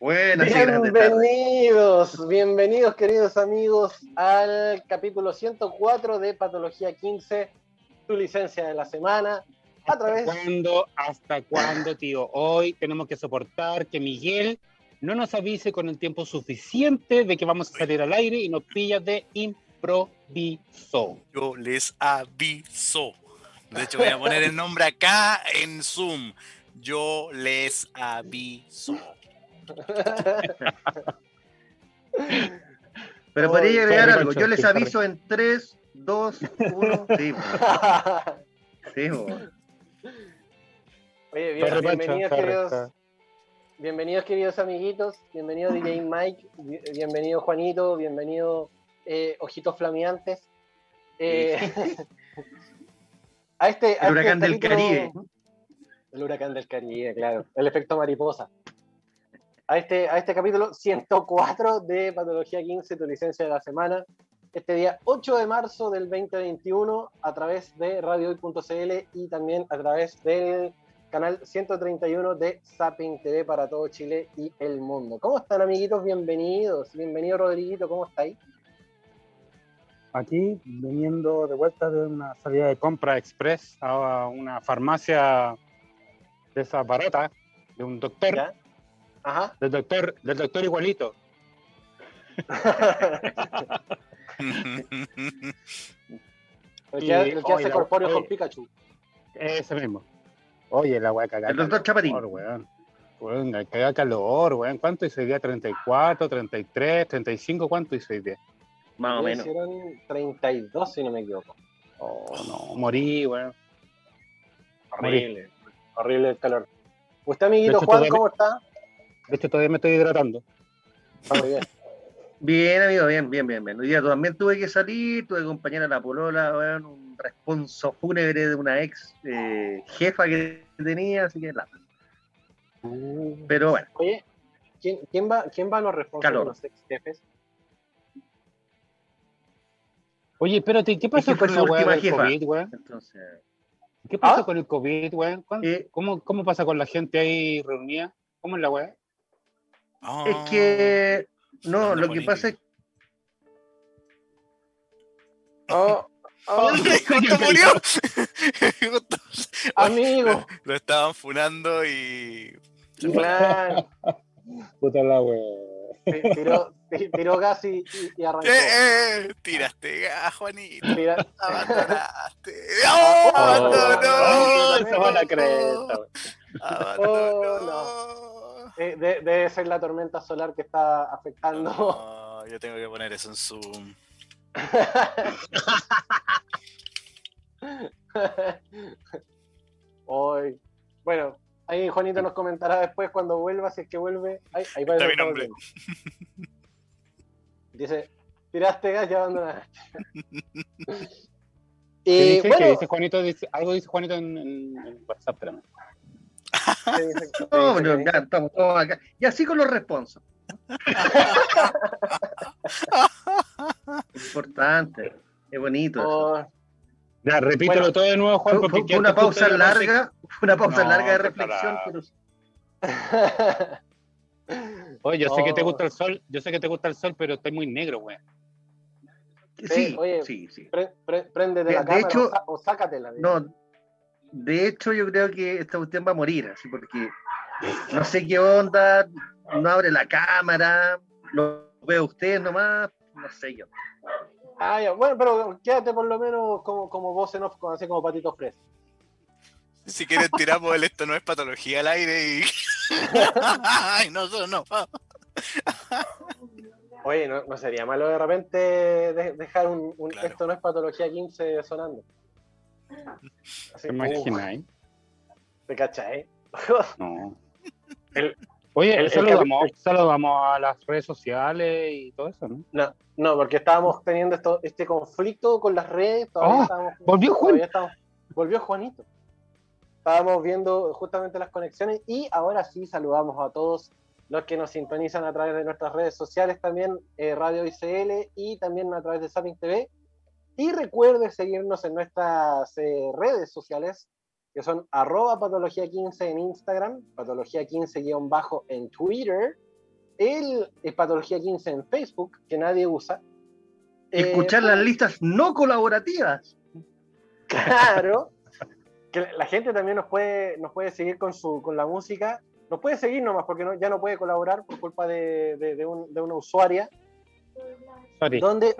Buenas bienvenidos, bienvenidos queridos amigos al capítulo 104 de Patología 15, tu licencia de la semana. A través... ¿Cuándo? ¿Hasta cuándo, tío? Hoy tenemos que soportar que Miguel no nos avise con el tiempo suficiente de que vamos a salir al aire y nos pilla de improviso. Yo les aviso. De hecho, voy a poner el nombre acá en Zoom. Yo les aviso. Pero podría agregar algo. Yo les aviso en 3, 2, 1. Sí, sí Oye, bienvenidos, queridos. Bienvenidos, queridos amiguitos. Bienvenido, DJ Mike. Bienvenido, Juanito. Bienvenido, eh, Ojitos Flameantes. Eh, a este, el huracán este del Caribe. El huracán del Caribe, claro. El efecto mariposa a este, a este capítulo 104 de Patología 15, tu licencia de la semana. Este día 8 de marzo del 2021 a través de radiohoy.cl y también a través del canal 131 de Zapping TV para todo Chile y el mundo. ¿Cómo están amiguitos? Bienvenidos. Bienvenido Rodriguito, ¿cómo estáis? Aquí viniendo de vuelta de una salida de compra express a una farmacia de esa barata de un doctor. Ajá. Del doctor, del doctor igualito. el que, el que hace corpóreo con Pikachu. Ese mismo. Oye, la weá cagada. El doctor Chapatín. Weón. Weón, caga calor, weón. ¿Cuánto hizo hoy día? ¿34, 33, 35? ¿Cuánto hizo hoy día? Más o menos. Hicieron 32, si no me equivoco. Oh, no, morí, weón. Horrible. Horrible el calor. ¿Usted, amiguito Juan, cómo está? De hecho, todavía me estoy hidratando. Ah, bien. bien, amigo, bien, bien, bien, bien. Hoy día también tuve que salir, tuve que acompañar a la polola, bueno, un responso fúnebre de una ex eh, jefa que tenía, así que nada. Uh. Pero bueno. Oye, ¿quién, quién, va, quién va a los responsos de los ex jefes? Oye, espérate, ¿qué pasó con la última del COVID, weón? ¿Qué pasa ¿Ah? con el COVID, weón? Eh, ¿Cómo, ¿Cómo pasa con la gente ahí reunida? ¿Cómo es la weá? Es que, no, lo que pasa es Oh, oh, justo murió. Amigo. Lo, estaban funando y. Claro. Puta la wea. Tiró, tiró gas y, y arrancó. Eh, eh, tiraste gas, Juanito. Abandonaste. ¡Oh! ¡Abandonó! Se van a creer. Abandonó. Oh, no. Eh, debe ser la tormenta solar que está afectando. No, yo tengo que poner eso en Zoom. Hoy. Bueno, ahí Juanito nos comentará después cuando vuelva, si es que vuelve. Ahí, ahí va Está bien, Dice, tiraste gas y abandonaste. y, dice, bueno, dice Juanito? Dice, algo dice Juanito en, en WhatsApp, pero no, no, ya estamos todos acá. Y así con los responsos. Importante, es bonito. Oh. Ya, repítelo todo de nuevo, Juan, porque fue, una pausa larga, fue una pausa larga de reflexión, pero... Oye, yo sé que te gusta el sol, yo sé que te gusta el sol, pero estoy muy negro, güey. Sí, oye, sí, sí. Pre, la de hecho, o, sácatela. No, de hecho, yo creo que esta cuestión va a morir, así porque no sé qué onda, no abre la cámara, lo veo usted nomás, no sé yo. Ah, ya. Bueno, pero quédate por lo menos como, como voz en off, así como patitos frescos. Si quieres tiramos el esto no es patología al aire y. Ay, no, no, no. Oye, no, sería malo de repente dejar un, esto no es patología 15 sonando. ¿Te imaginas? ¿Te cachai? No. Oye, el, saludamos, saludamos a las redes sociales y todo eso, ¿no? No, no porque estábamos teniendo esto, este conflicto con las redes. Todavía ah, volvió Juan. volvió Juanito. Estábamos viendo justamente las conexiones y ahora sí saludamos a todos los que nos sintonizan a través de nuestras redes sociales también, eh, Radio ICL y también a través de Zapping TV. Y recuerde seguirnos en nuestras eh, redes sociales, que son arroba patología15 en Instagram, patología15 bajo en Twitter, el, el Patología 15 en Facebook, que nadie usa. Eh, Escuchar las listas no colaborativas. Claro. que la gente también nos puede, nos puede seguir con, su, con la música. Nos puede seguir nomás porque no, ya no puede colaborar por culpa de, de- de un- de una usuaria. Sorry. Donde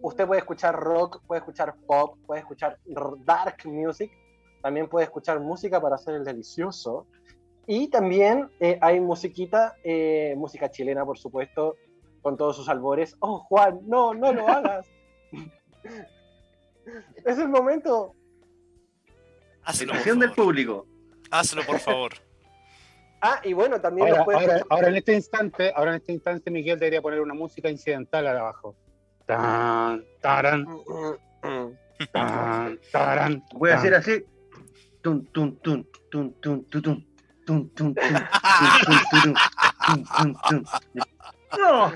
usted puede escuchar rock, puede escuchar pop, puede escuchar dark music. También puede escuchar música para hacer el delicioso. Y también eh, hay musiquita, eh, música chilena, por supuesto, con todos sus albores. Oh, Juan, no, no lo hagas. es el momento. Hazlo, del favor. público. Hazlo, por favor. Ah, y bueno, también Ahora, ahora, ahora en este instante, ahora en este instante, Miguel debería poner una música incidental abajo. Tan, taran. Tan, taran. Voy a hacer así. Tum, tum, tum, tum, tum, tum, tum. Tum, tum, tum, tum, tum, tum, ¡No!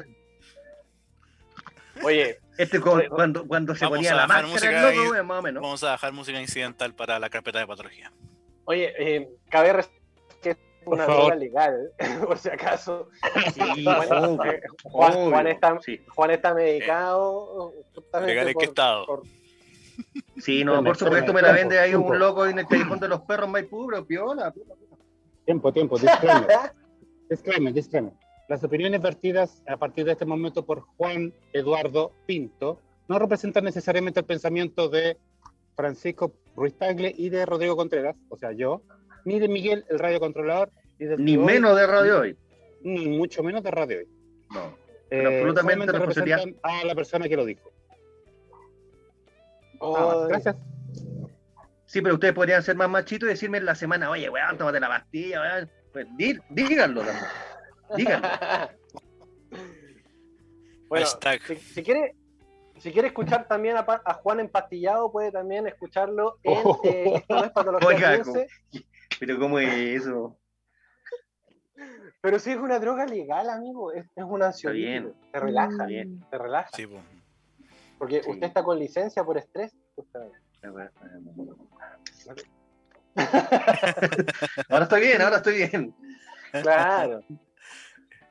Oye, este cuando, cuando se ponía la máscara, loco, más o menos. Vamos a dejar música incidental para la carpeta de patología. Oye, eh, cabe una droga legal, por si acaso. Sí, Juan, obvio, eh, Juan- obvio, Juan está, sí. Juan está medicado. justamente ¿Legal en qué estado? por- Sí, no, por supuesto me la vende ahí un loco en el callejón de los perros Maipú, pero piola. Tiempo, tiempo, disclaimer. disclaimer, disclaimer. Las opiniones vertidas a partir de este momento por Juan Eduardo Pinto no representan necesariamente el pensamiento de Francisco Ruiz Tagle y de Rodrigo Contreras, o sea, yo, ni de Miguel, el radiocontrolador, ni del Ni Hoy, menos de radio hoy. ni mucho menos de Radio Hoy. No. Eh, absolutamente representan a la persona que lo dijo. Ay, Nada más. Gracias. Sí, pero ustedes podrían ser más machitos y decirme en la semana, oye, weón, tómate la pastilla, weón. Pues dí- díganlo también. Díganlo. bueno, si, si quiere, si quiere escuchar también a, Juan empastillado, puede también escucharlo en Oh. eh, Esto no es patología Oiga, 15, Pero ¿cómo es eso? pero sí es una droga legal, amigo, es, es un ansiolítico, bien. te relaja, Está bien. te relaja, Sí, po. porque Sí. usted está con licencia por estrés, justamente. Ahora estoy bien, ahora estoy bien. Claro.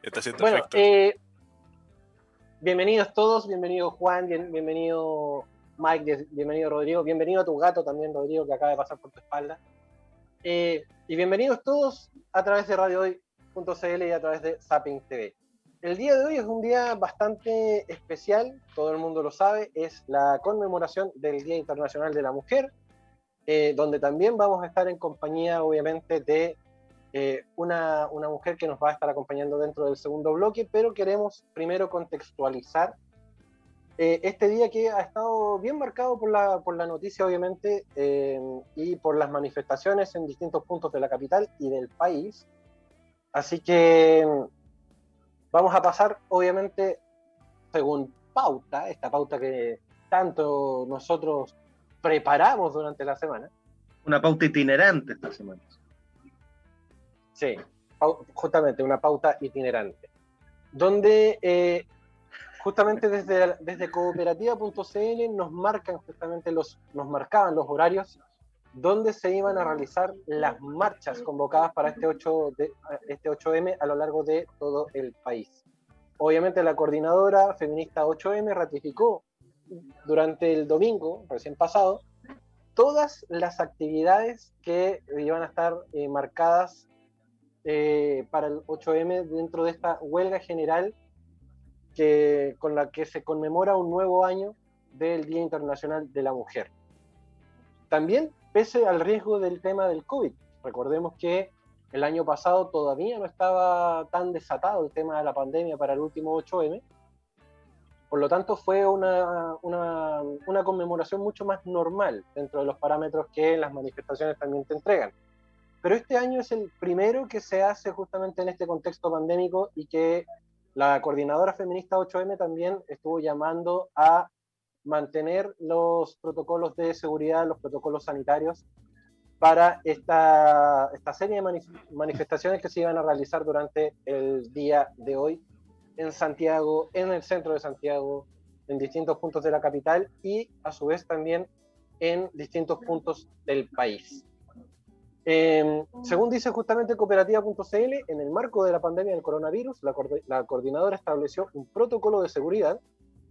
Está haciendo Bueno, eh, bienvenidos todos, bienvenido Juan, bien- bienvenido Mike, bien- bienvenido Rodrigo, bienvenido a tu gato también, Rodrigo, que acaba de pasar por tu espalda. Eh, y bienvenidos todos a través de radiohoy.cl y a través de Zapping TV. El día de hoy es un día bastante especial, todo el mundo lo sabe, es la conmemoración del Día Internacional de la Mujer, eh, donde también vamos a estar en compañía, obviamente, de eh, una, una mujer que nos va a estar acompañando dentro del segundo bloque, pero queremos primero contextualizar eh, este día que ha estado bien marcado por la, por la noticia, obviamente, eh, y por las manifestaciones en distintos puntos de la capital y del país. Así que vamos a pasar, obviamente, según pauta, esta pauta que tanto nosotros preparamos durante la semana. Una pauta itinerante esta semana. Sí, justamente una pauta itinerante, donde eh, justamente desde, desde cooperativa.cl nos marcan justamente los, nos marcaban los horarios donde se iban a realizar las marchas convocadas para este, 8 de, este 8M a lo largo de todo el país. Obviamente la coordinadora feminista 8M ratificó durante el domingo, recién pasado, todas las actividades que iban a estar eh, marcadas eh, para el 8M dentro de esta huelga general con la que se conmemora un nuevo año del Día Internacional de la Mujer. También pese al riesgo del tema del COVID. Recordemos que el año pasado todavía no estaba tan desatado el tema de la pandemia para el último 8M. Por lo tanto, fue una, una conmemoración mucho más normal dentro de los parámetros que las manifestaciones también te entregan. Pero este año es el primero que se hace justamente en este contexto pandémico y que la coordinadora feminista 8M también estuvo llamando a mantener los protocolos de seguridad, los protocolos sanitarios para esta, esta serie de manif manifestaciones que se iban a realizar durante el día de hoy en Santiago, en el centro de Santiago, en distintos puntos de la capital y a su vez también en distintos puntos del país. Eh, según dice justamente cooperativa.cl, en el marco de la pandemia del coronavirus, la, coord- la coordinadora estableció un protocolo de seguridad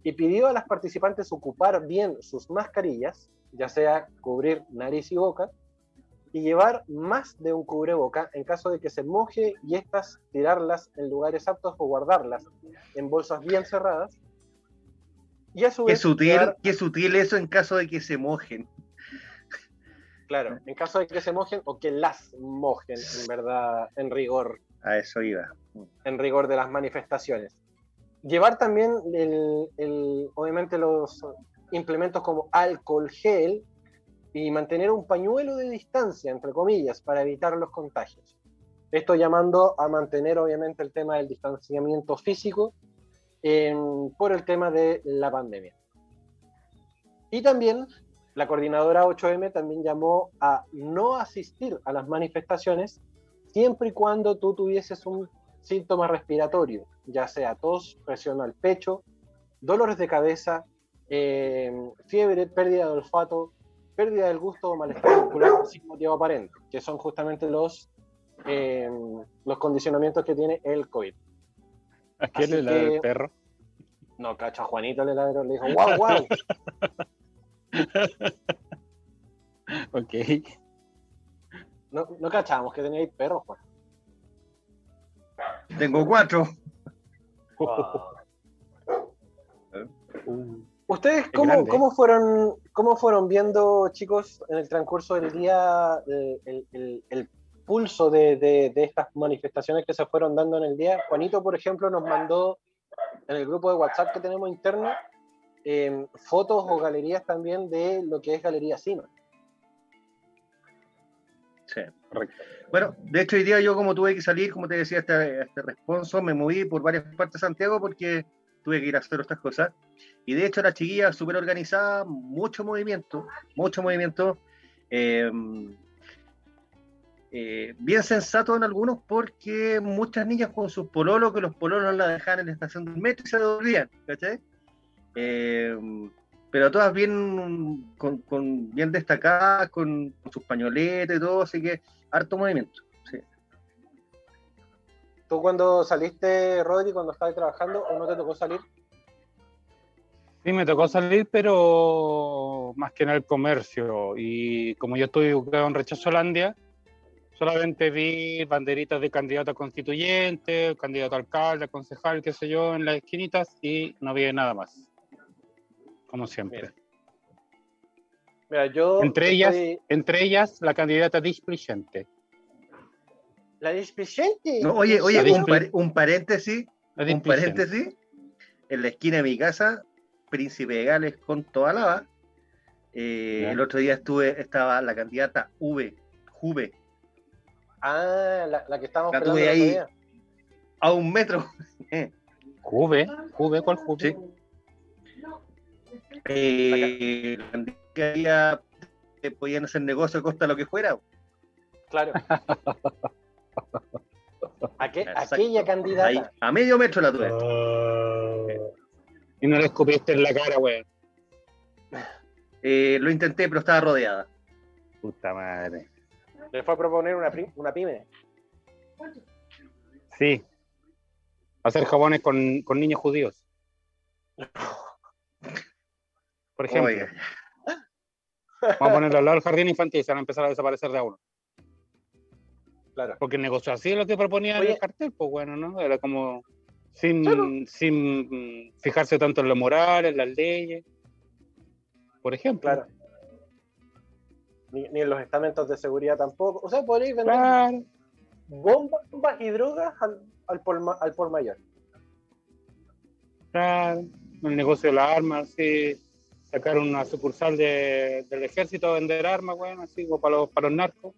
y pidió a las participantes ocupar bien sus mascarillas, ya sea cubrir nariz y boca, y llevar más de un cubreboca en caso de que se moje y estas tirarlas en lugares aptos o guardarlas en bolsas bien cerradas. Y a su Qué vez, sutil, llevar- qué sutil eso en caso de que se mojen. Claro, en caso de que se mojen o que las mojen, en verdad, en rigor A eso iba. en rigor de las manifestaciones. Llevar también, el, el- obviamente, los implementos como alcohol gel y mantener un pañuelo de distancia, entre comillas, para evitar los contagios. Esto llamando a mantener, obviamente, el tema del distanciamiento físico em, por el tema de la pandemia. Y también la coordinadora 8M también llamó a no asistir a las manifestaciones siempre y cuando tú tuvieses un síntoma respiratorio, ya sea tos, presión al pecho, dolores de cabeza, eh, fiebre, pérdida de olfato, pérdida del gusto o malestar muscular sin motivo aparente, que son justamente los, eh, los condicionamientos que tiene el COVID. ¿A quién le ladra que- el perro? No, cacho, a Juanito le ladró, le dijo, wow, wow. Ok. No, no cachábamos que teníais perros, Juan. Tengo cuatro. ¿Ustedes cómo, cómo fueron, cómo fueron viendo, chicos, en el transcurso del día eh, el, el- el pulso de, de- de estas manifestaciones que se fueron dando en el día? Juanito, por ejemplo, nos mandó en el grupo de WhatsApp que tenemos interno eh, fotos o galerías también de lo que es Galería Cima. Sí. Correcto. Bueno, de hecho hoy día yo como tuve que salir, como te decía, este, este responso, me moví por varias partes de Santiago porque tuve que ir a hacer otras cosas. Y de hecho la chiquilla súper organizada, mucho movimiento, mucho movimiento. eh, eh, bien sensato en algunos porque muchas niñas con sus pololos, que los pololos la dejaban en la estación del metro y se devolvían, ¿cachai? Eh, pero todas bien, con, con- bien destacadas, con, con sus pañoletas y todo, así que harto movimiento. Sí. ¿Tú cuando saliste, Rodri, cuando estabas trabajando o no te tocó salir? Sí, me tocó salir, pero más que en el comercio. Y como yo estoy ubicado en Rechazo Holandia, solamente vi banderitas de candidato a constituyente, candidato a alcalde, a concejal, qué sé yo, en las esquinitas y no vi nada más. Como siempre. Mira. Mira, yo... Entre ellas- estoy- Entre ellas, la candidata displicente. La displicente. No, oye, oye, un, disple- par- un paréntesis, un paréntesis. En la esquina de mi casa, Príncipe de Gales con toda lava. eh, el otro día estuve, estaba la candidata V, Juve, Ah, la, la que estábamos La tuve ahí. a un metro. Juve, Juve, ¿cuál Juve? Sí. Eh, la candidata que podían hacer negocio a costa de lo que fuera. Claro. Exacto. aquella candidata. Ahí, a medio metro la tuve. Ah. Y no le escupiste en la cara, güey. Eh, lo intenté, pero estaba rodeada. Puta madre. Le fue a proponer una, una pyme. Sí. Hacer jabones con, con niños judíos. Por ejemplo, vamos a ponerlo al lado del jardín infantil y se van a empezar a desaparecer de a uno. Claro. Porque el negocio así es lo que proponía Oye. el cartel, pues bueno, ¿no? Era como sin, Claro. sin fijarse tanto en lo moral, en las leyes. Por ejemplo. Claro. Ni, ni en los estamentos de seguridad tampoco. O sea, podréis vender Claro. bombas bombas y drogas al, al, por, al por mayor. Claro, el negocio de las armas, sí, sacar una sucursal de- del ejército a vender armas, bueno, así como para los, para los narcos.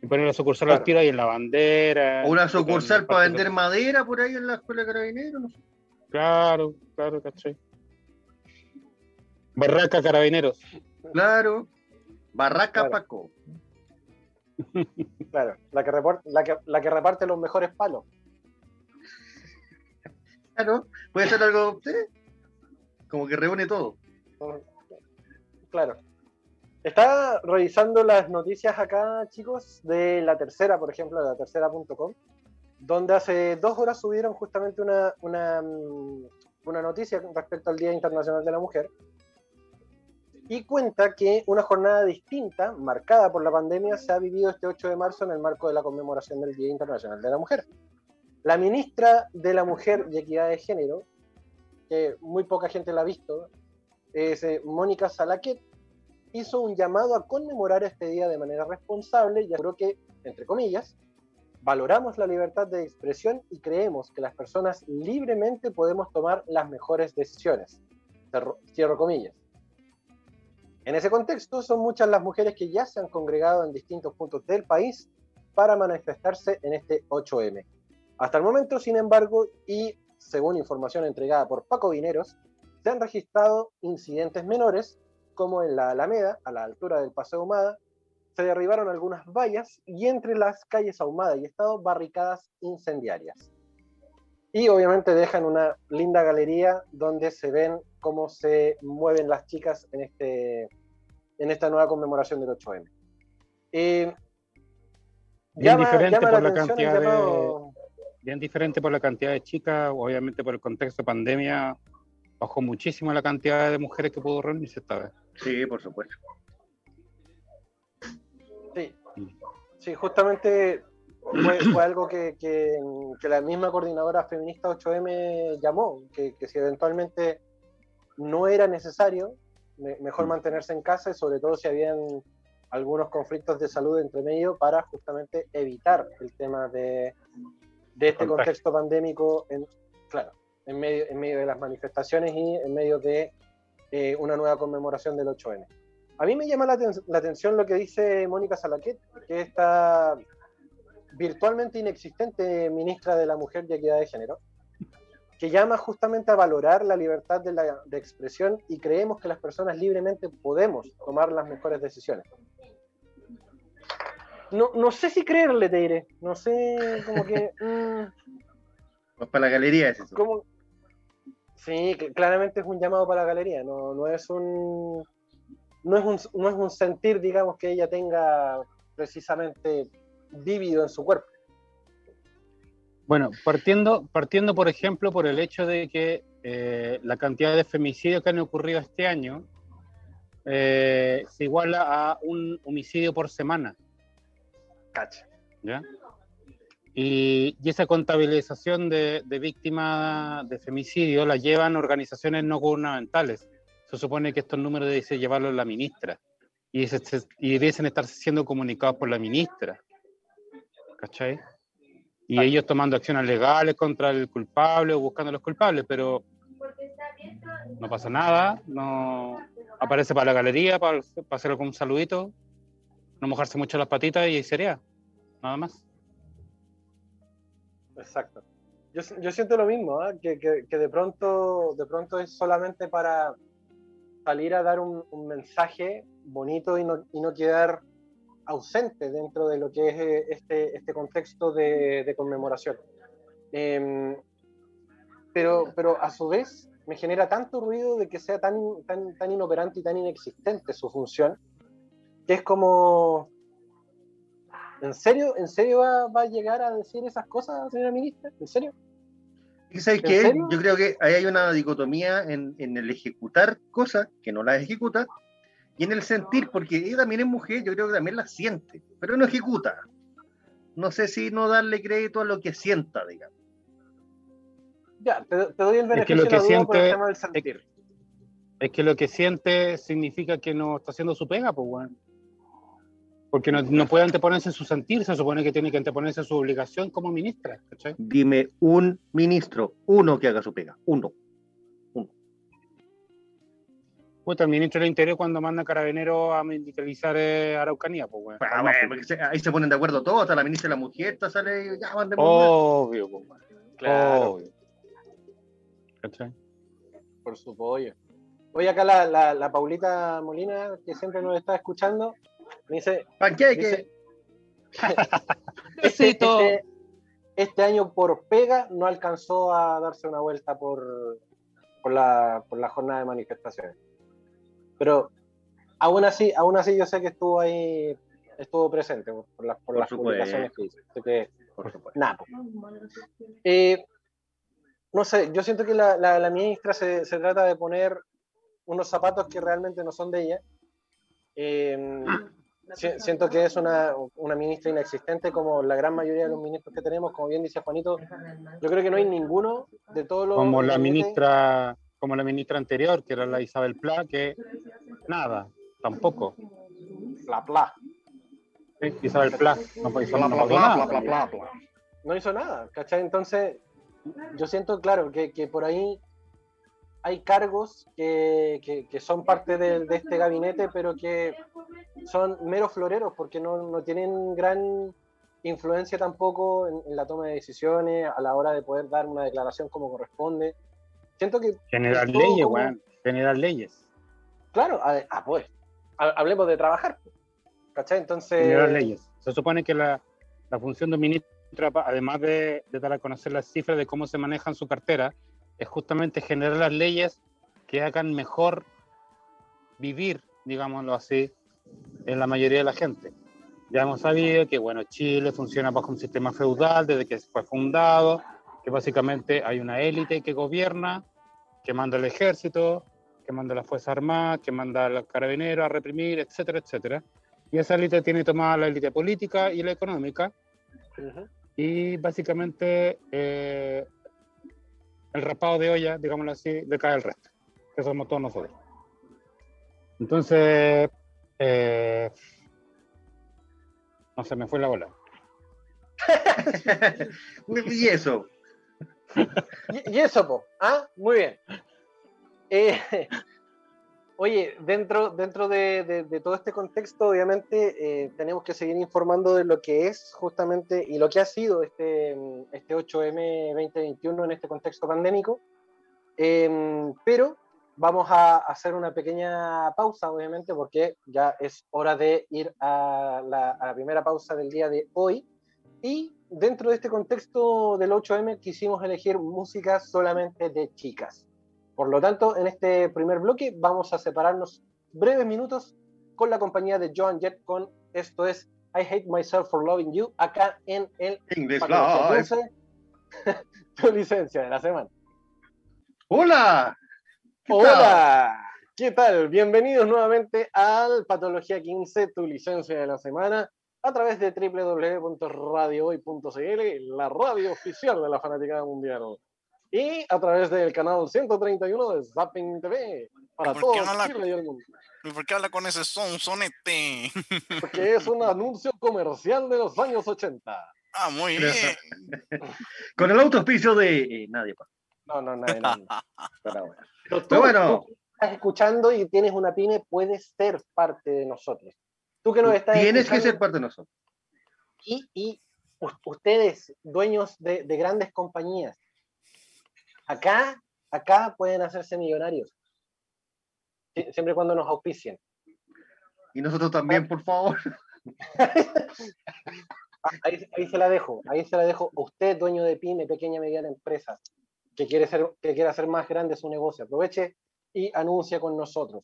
Y poner la sucursal Claro. al tiro ahí en la bandera. O una sucursal para vender madera por ahí en la escuela de carabineros. No sé. Claro, claro, caché. Barraca Carabineros. Claro. Barraca Claro. Paco. Claro. La que, repor- la que, la que reparte los mejores palos. Claro. Puede ser algo. sí, Como que reúne todo. Claro. Estaba revisando las noticias acá, chicos, de la tercera, por ejemplo, de la tercera.com, donde hace dos horas subieron justamente una, una, mm, una noticia respecto al Día Internacional de la Mujer, y cuenta que una jornada distinta, marcada por la pandemia, se ha vivido este 8 de marzo en el marco de la conmemoración del Día Internacional de la Mujer. La ministra de la Mujer y Equidad de Género, que muy poca gente la ha visto, eh, Mónica Salaquet, hizo un llamado a conmemorar este día de manera responsable y aseguró que, entre comillas, valoramos la libertad de expresión y creemos que las personas libremente podemos tomar las mejores decisiones. Cierro comillas. En ese contexto, son muchas las mujeres que ya se han congregado en distintos puntos del país para manifestarse en este 8M. Hasta el momento, sin embargo, y según información entregada por Paco Vineros, se han registrado incidentes menores, como en la Alameda, a la altura del Paseo Humada, se derribaron algunas vallas y entre las calles Ahumada y Estado barricadas incendiarias. Y obviamente dejan una linda galería donde se ven cómo se mueven las chicas en este, en esta nueva conmemoración del 8M. Eh, bien diferente por la cantidad de, bien diferente por la cantidad de chicas, obviamente por el contexto de pandemia, bajó muchísimo la cantidad de mujeres que pudo reunirse esta vez. Sí, por supuesto. Sí, sí justamente fue, algo que, que, la misma coordinadora feminista 8M llamó, que, que si eventualmente no era necesario, mejor mm. mantenerse en casa y sobre todo si habían algunos conflictos de salud entre medio para justamente evitar el tema de, de este contexto pandémico, en, claro, en medio, en medio de las manifestaciones y en medio de eh, una nueva conmemoración del 8N. A mí me llama la, la atención lo que dice Mónica Salaquet, que está virtualmente inexistente ministra de la Mujer y Equidad de Género, que llama justamente a valorar la libertad de, la, de expresión y creemos que las personas libremente podemos tomar las mejores decisiones. No, no sé si creerle, te diré. No sé, como que. Mm, para la galería es eso. sí, claramente es un llamado para la galería. No, no, es un, no, es un, no es un sentir, digamos, que ella tenga precisamente vívido en su cuerpo. Bueno, partiendo, partiendo por ejemplo por el hecho de que eh, la cantidad de femicidios que han ocurrido este año eh, se iguala a un homicidio por semana. Cacha. ¿Ya? Y, esa contabilización de, víctimas de femicidio la llevan organizaciones no gubernamentales. Se supone que estos números deben llevarlos la ministra y, y deben estar siendo comunicados por la ministra. ¿Cachai? y ellos tomando acciones legales contra el culpable o buscando a los culpables, pero no pasa nada, no aparece para la galería, para, para hacer algún saludito, no mojarse mucho las patitas y sería, nada más. Exacto. Yo, yo siento lo mismo, ¿eh? que, que, de, pronto, de pronto es solamente para salir a dar un, un mensaje bonito y no, y no quedar ausente dentro de lo que es eh, este, este contexto de, conmemoración. Em, pero, pero a su vez me genera tanto ruido de que sea tan, tan, tan inoperante y tan inexistente su función, que es como, ¿en serio, ¿en serio va, a llegar a decir esas cosas, señora ministra? ¿En serio? ¿Sabes qué? Yo creo que ahí hay una dicotomía en, en el ejecutar cosas que no las ejecuta y en el sentir, porque ella también es mujer, yo creo que también la siente, pero no ejecuta. No sé si no darle crédito a lo que sienta, digamos. Ya, te, doy el beneficio es que lo que siente, el tema del sentir. Es, que lo que siente significa que no está haciendo su pega, pues, bueno. Porque no, no, puede anteponerse su sentir, se supone que tiene que anteponerse su obligación como ministra. ¿cachai? Dime un ministro, uno que haga su pega, uno. Puta, el ministro del Interior cuando manda carabineros a militarizar eh, Araucanía, pues, bueno. Ah, bueno ahí se ponen de acuerdo todos, hasta la ministra de la Mujer, sale y ya mandemos. Obvio, pues, Claro. Obvio. ¿Cachai? Por supuesto. Oye, acá la, la, la, Paulita Molina, que siempre nos está escuchando, me dice... ¡Panqueque! este, este, este año por pega no alcanzó a darse una vuelta por, por, la, por la jornada de manifestaciones. Pero aún así, aún así yo sé que estuvo ahí, estuvo presente por, las, por, las publicaciones que hizo. que, por supuesto. Nada, eh, no sé, yo siento que la, la, ministra se, se, trata de poner unos zapatos que realmente no son de ella. Eh, siento que es una, una, ministra inexistente como la gran mayoría de los ministros que tenemos, como bien dice Juanito. Yo creo que no hay ninguno de todos los... Como la ministra, como la ministra anterior, que era la Isabel Pla, que nada, tampoco. La Pla. Isabel Pla. No, hizo, no, nada. no hizo nada, ¿cachai? Entonces, yo siento, claro, que, que por ahí hay cargos que, que, son parte de, de, este gabinete, pero que son meros floreros porque no, no tienen gran influencia tampoco en, la toma de decisiones a la hora de poder dar una declaración como corresponde. Siento que... Generar leyes, como... generar leyes. Claro, ah, pues, hablemos de trabajar. ¿Cachai? Entonces... Generar leyes. Se supone que la, la función de ministra, además de, de dar a conocer las cifras de cómo se manejan su cartera, es justamente generar las leyes que hagan mejor vivir, digámoslo así, en la mayoría de la gente. Ya hemos sabido que, bueno, Chile funciona bajo un sistema feudal desde que fue fundado, que básicamente hay una élite que gobierna, que manda el ejército, que manda la Fuerza Armada, que manda a los carabineros a reprimir, etcétera, etcétera. Y esa élite tiene tomada la élite política y la económica. Y básicamente eh, el rapado de olla, digámoslo así, le cae el resto, que somos todos nosotros. Entonces, eh, no se me fue la bola. y eso. y, eso, po. ¿Ah? Muy bien. Eh, oye, dentro, dentro de, todo este contexto, obviamente, eh, tenemos que seguir informando de lo que es justamente y lo que ha sido este, este 8M 2021 en este contexto pandémico. pero vamos a hacer una pequeña pausa, obviamente, porque ya es hora de ir a la, primera pausa del día de hoy. Y dentro de este contexto del 8M quisimos elegir música solamente de chicas. Por lo tanto, en este primer bloque vamos a separarnos breves minutos con la compañía de Joan Jett con esto es I Hate Myself for Loving You, acá en el English tu licencia de la semana. Hola, Hola, ¿qué tal? Bienvenidos nuevamente al Patología 15, tu licencia de la semana, a través de www.radiohoy.cl, la radio oficial de la fanaticada mundial. Y a través del canal 131 de Zapping TV, para todo Chile y el mundo. ¿Y por qué habla con ese son, sonete? Porque es un anuncio comercial de los años 80. Ah, muy bien. con el autospicio de eh, nadie. No, no, nadie. nadie. Pero bueno. Pero bueno. estás escuchando y tienes una pyme, puedes ser parte de nosotros. Tú que nos estás Tienes que ser parte de nosotros. Y, y ustedes, dueños de, de, grandes compañías, acá, acá pueden hacerse millonarios. Siempre cuando nos auspicien. Y nosotros también, por favor. ahí, ahí, se la dejo, ahí se la dejo. Usted, dueño de pyme, pequeña, mediana empresa, que quiere, ser, que quiere hacer más grande su negocio. Aproveche y anuncia con nosotros.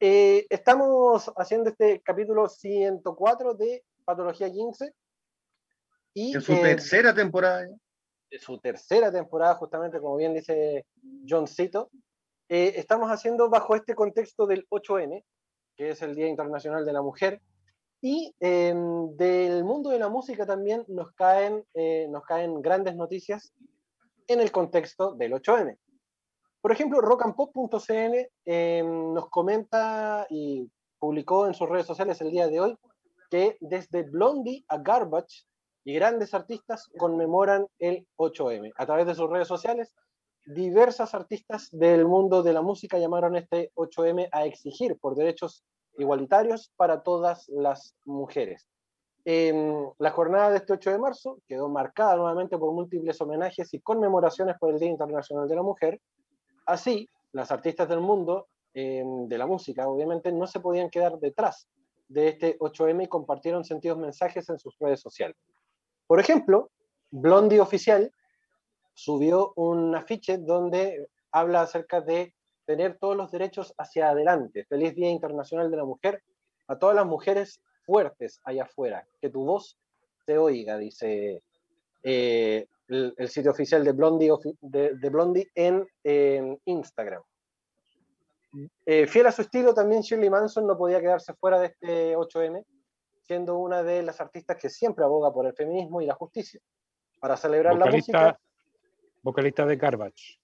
Eh, estamos haciendo este capítulo 104 de Patología 15. Y, en su tercera temporada. En su tercera temporada, justamente, como bien dice John Cito. Eh, estamos haciendo bajo este contexto del 8N, que es el Día Internacional de la Mujer, y em, del mundo de la música también nos caen, eh, nos caen grandes noticias en el contexto del 8M. Por ejemplo, rockandpop.cn eh, nos comenta y publicó en sus redes sociales el día de hoy que desde Blondie a Garbage y grandes artistas conmemoran el 8M. A través de sus redes sociales, diversas artistas del mundo de la música llamaron este 8M a exigir por derechos igualitarios para todas las mujeres la jornada de este 8 de marzo quedó marcada nuevamente por múltiples homenajes y conmemoraciones por el Día Internacional de la Mujer. Así, las artistas del mundo em, de la música, obviamente, no se podían quedar detrás de este 8M y compartieron sentidos mensajes en sus redes sociales. Por ejemplo, Blondie Oficial subió un afiche donde habla acerca de tener todos los derechos hacia adelante. Feliz Día Internacional de la Mujer a todas las mujeres fuertes allá afuera. Que tu voz se oiga, dice eh, el, sitio oficial de Blondie, de, Blondie en, Instagram. Eh, fiel a su estilo, también Shirley Manson no podía quedarse fuera de este 8M, siendo una de las artistas que siempre aboga por el feminismo y la justicia. Para celebrar la música. Vocalista de Garbage.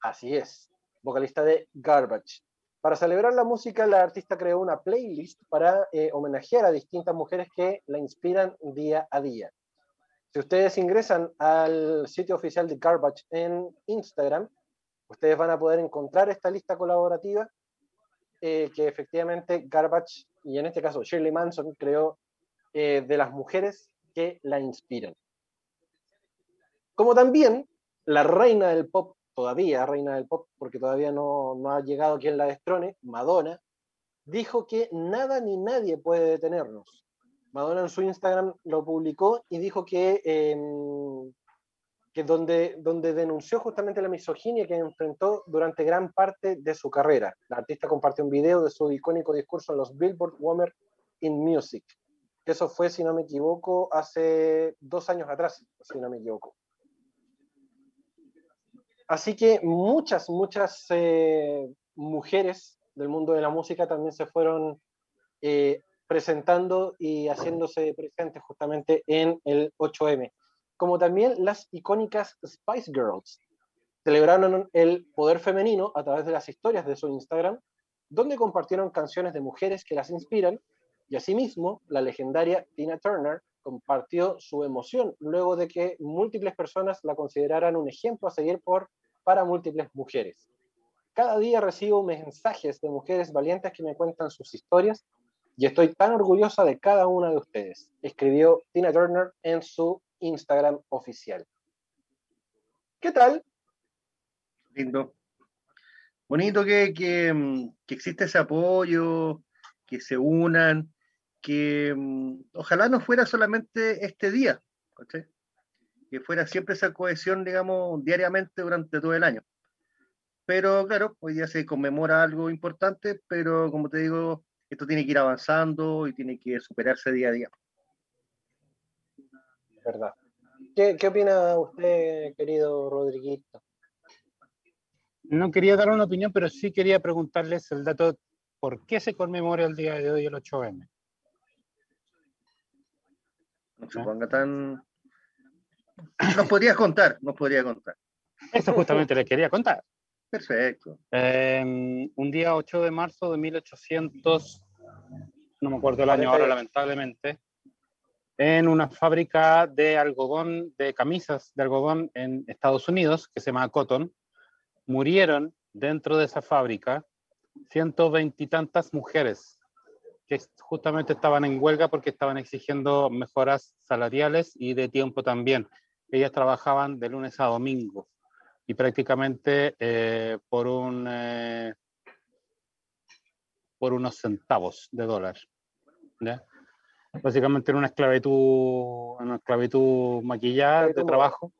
Así es, vocalista de Garbage. Para celebrar la música, la artista creó una playlist para eh, homenajear a distintas mujeres que la inspiran día a día. Si ustedes ingresan al sitio oficial de Garbage en Instagram, ustedes van a poder encontrar esta lista colaborativa eh, que efectivamente Garbage, y en este caso Shirley Manson, creó eh, de las mujeres que la inspiran. Como también la reina del pop, todavía reina del pop, porque todavía no, no ha llegado quien la destrone, Madonna, dijo que nada ni nadie puede detenernos. Madonna en su Instagram lo publicó y dijo que, em, que donde, donde denunció justamente la misoginia que enfrentó durante gran parte de su carrera. La artista compartió un video de su icónico discurso en los Billboard Women in Music. Eso fue, si no me equivoco, hace dos años atrás, si no me equivoco. Así que muchas, muchas eh, mujeres del mundo de la música también se fueron eh, presentando y haciéndose presentes justamente en el 8M, como también las icónicas Spice Girls. Celebraron el poder femenino a través de las historias de su Instagram, donde compartieron canciones de mujeres que las inspiran, y asimismo la legendaria Tina Turner compartió su emoción luego de que múltiples personas la consideraran un ejemplo a seguir por, para múltiples mujeres. Cada día recibo mensajes de mujeres valientes que me cuentan sus historias y estoy tan orgullosa de cada una de ustedes, escribió Tina Turner en su Instagram oficial. ¿Qué tal? Lindo. Bonito que, que, mm, existe ese apoyo, que se unan, que mm, ojalá no fuera solamente este día, que fuera siempre esa cohesión, digamos, diariamente durante todo el año. Pero claro, hoy día se conmemora algo importante, pero como te digo, esto tiene que ir avanzando y tiene que superarse día a día. Verdad. ¿Qué, qué opina usted, querido Rodriguito? No quería dar una opinión, pero sí quería preguntarles el dato, ¿por qué se conmemora el día de hoy el 8M? No se ponga tan... Nos podrías contar, nos podría contar. Eso justamente les quería contar. Perfecto. un día 8 de marzo de 1800, no me acuerdo el año ahora, lamentablemente, en una fábrica de algodón, de camisas de algodón en Estados Unidos, que se llama Cotton, murieron dentro de esa fábrica 120 y tantas mujeres que justamente estaban en huelga porque estaban exigiendo mejoras salariales y de tiempo también. Ellas trabajaban de lunes a domingo y prácticamente eh, por, un, eh, por unos centavos de dólar. Básicamente en una esclavitud, una esclavitud maquillada de trabajo.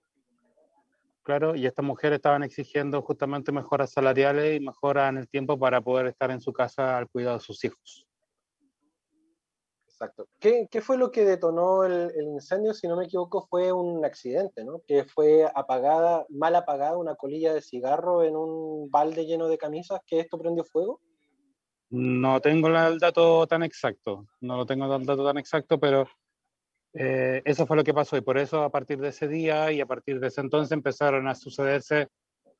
Claro, y estas mujeres estaban exigiendo justamente mejoras salariales y mejoras en el tiempo para poder estar en su casa al cuidado de sus hijos. Exacto. ¿Qué, ¿Qué, fue lo que detonó el, el, incendio? Si no me equivoco, fue un accidente, ¿no? Que fue apagada, mal apagada una colilla de cigarro en un balde lleno de camisas, que esto prendió fuego. No tengo el dato tan exacto, no lo tengo el dato tan exacto, pero eh, eso fue lo que pasó y por eso a partir de ese día y a partir de ese entonces empezaron a sucederse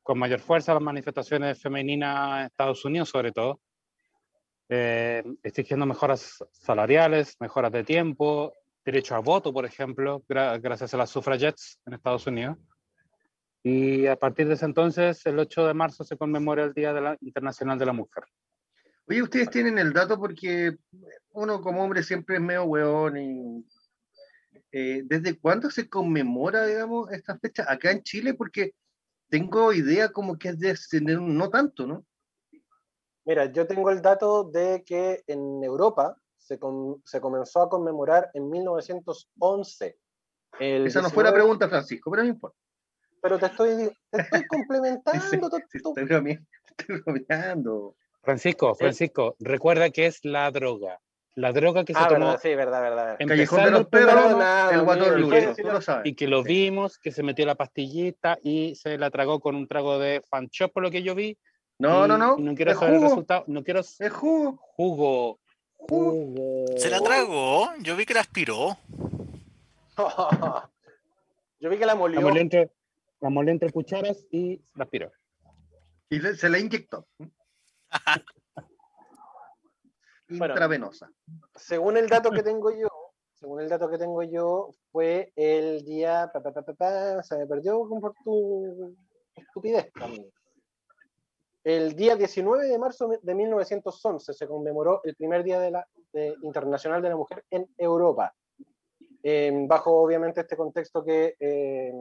con mayor fuerza las manifestaciones femeninas en Estados Unidos, sobre todo eh, exigiendo mejoras salariales, mejoras de tiempo, derecho a voto, por ejemplo, gracias a las suffragettes en Estados Unidos. Y a partir de ese entonces, el 8 de marzo se conmemora el Día de la Internacional de la Mujer. Oye, ustedes tienen el dato porque uno como hombre siempre es medio hueón y... Eh, ¿Desde cuándo se conmemora, digamos, esta fecha acá en Chile? Porque tengo idea como que es de no tanto, ¿no? Mira, yo tengo el dato de que en Europa se, se comenzó a conmemorar en 1911. Esa no fue la pregunta, Francisco, pero no importa. Pero te estoy, te estoy complementando. sí, estoy, Estoy bromeando. Francisco, Francisco, recuerda que es la droga. La droga que se Ah, tomó verdad, sí, verdad, verdad. en- Callejón de los el Perros, el guatón Luis, sí, tú lo sabes. y que lo vimos, que se metió la pastillita y se la tragó con un trago de fan shop, por lo que yo vi. No, no, no. No quiero es saber el resultado. No quiero es jugo. jugo. Jugo. ¿Se la tragó? Yo vi que la aspiró. Yo vi que la La molió. molió entre, la molió entre cucharas y la aspiró. Y le- se la inyectó. Bueno. Intravenosa. Según el dato que tengo yo, según el dato que tengo yo, fue el día. pa, pa, pa, pa, pa, se me perdió por tu estupidez también. El día 19 de marzo de 1911 se conmemoró el primer Día de la, de- Internacional de la Mujer en Europa. Eh, bajo, obviamente, este contexto que eh,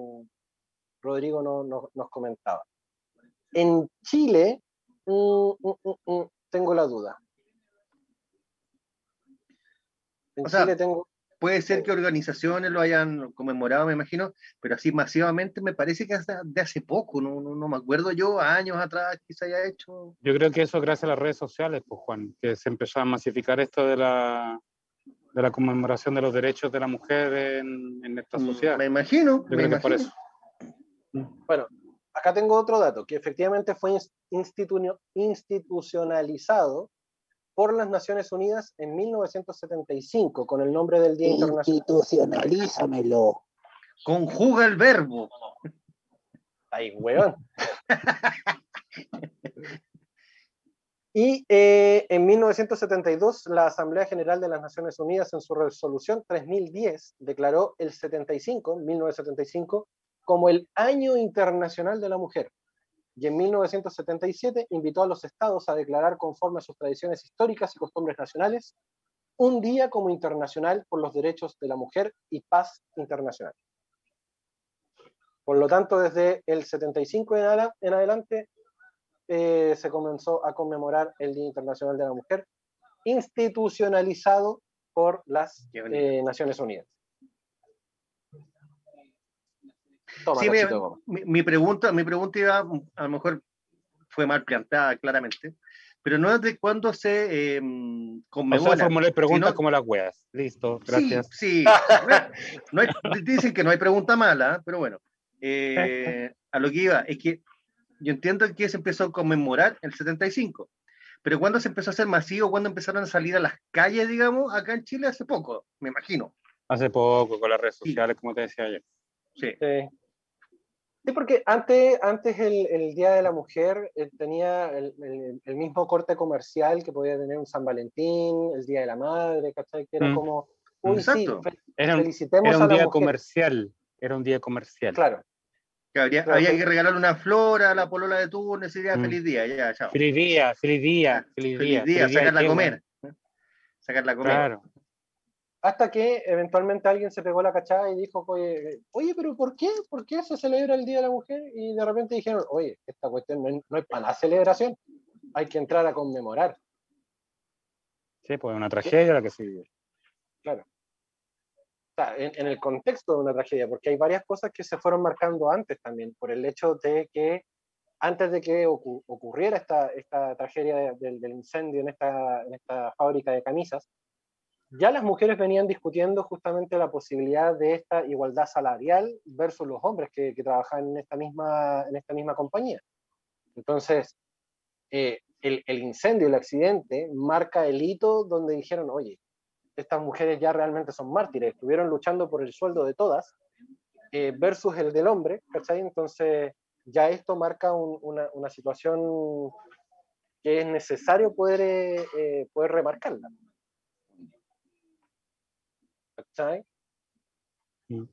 Rodrigo no- no- nos comentaba. En Chile, mm, mm, mm, tengo la duda. En O sea, Chile tengo. Puede ser que organizaciones lo hayan conmemorado, me imagino, pero así masivamente me parece que hasta de hace poco, no, no, no me acuerdo yo, años atrás que se haya hecho. Yo creo que eso gracias a las redes sociales, pues Juan, que se empezó a masificar esto de la, de la conmemoración de los derechos de la mujer en, en esta sociedad. Mm, Me imagino, Yo me creo que es por imagino. eso. Bueno, acá tengo otro dato, que efectivamente fue ins- institu- institucionalizado por las Naciones Unidas en 1975 con el nombre del Día Internacional. Institucionalízamelo. Conjuga el verbo. Ay, weón. Y eh, en 1972, la Asamblea General de las Naciones Unidas, en su resolución 3010, declaró el 75, 1975, como el Año Internacional de la Mujer. Y en 1977 invitó a los estados a declarar conforme a sus tradiciones históricas y costumbres nacionales un día como internacional por los derechos de la mujer y paz internacional. Por lo tanto, desde el 75 en, adelante eh, se comenzó a conmemorar el Día Internacional de la Mujer, institucionalizado por las eh, Naciones Unidas. Toma, Sí, mi, cachito de goma. mi- mi pregunta, mi pregunta iba, a lo mejor fue mal planteada claramente, pero no es de cuándo se eh, O sea, conmemora. formulé preguntas como las weas. Listo, Sí, gracias. Sí, no hay- dicen que no hay pregunta mala, pero bueno. eh, a lo que iba, es que yo entiendo que se empezó a conmemorar el 75, pero cuando se empezó a hacer masivo, cuando empezaron a salir a las calles, digamos, acá en Chile hace poco, me imagino. Hace poco, con las redes Sí. sociales, como te decía ayer. Sí. Sí. Sí, porque antes, antes el, el Día de la Mujer eh, tenía el, el- el mismo corte comercial que podía tener un San Valentín, el Día de la Madre, ¿cachai? Que era Mm. como, uy, Exacto. sí, Era un, felicitemos era a un la día mujer. comercial. Era un día comercial. Claro, Que habría, Claro, había que regalarle una flor a la polola de turno, ese día, Mm. feliz día, ya, chao. Feliz día, feliz día, feliz día. Feliz día, feliz sacarla a qué comer. Sacarla a comer. Claro. Hasta que eventualmente alguien se pegó la cachada y dijo, oye, oye, pero ¿por qué? ¿Por qué se celebra el Día de la Mujer? Y de repente dijeron, oye, esta cuestión no es, no es para la celebración, hay que entrar a conmemorar. Sí, pues una tragedia la que se vive. O sea, en, en el contexto de una tragedia, porque hay varias cosas que se fueron marcando antes también, por el hecho de que antes de que ocu- ocurriera esta, esta tragedia de- del, del incendio en esta, en esta fábrica de camisas, ya las mujeres venían discutiendo justamente la posibilidad de esta igualdad salarial versus los hombres que, que trabajan en esta misma, en esta misma compañía. Entonces, eh, el, el incendio, el accidente, marca el hito donde dijeron, oye, estas mujeres ya realmente son mártires, estuvieron luchando por el sueldo de todas, eh, versus el del hombre, ¿cachai? Entonces, ya esto marca un- una, situación que es necesario poder, eh, poder remarcarla. ¿Cachai? Mm.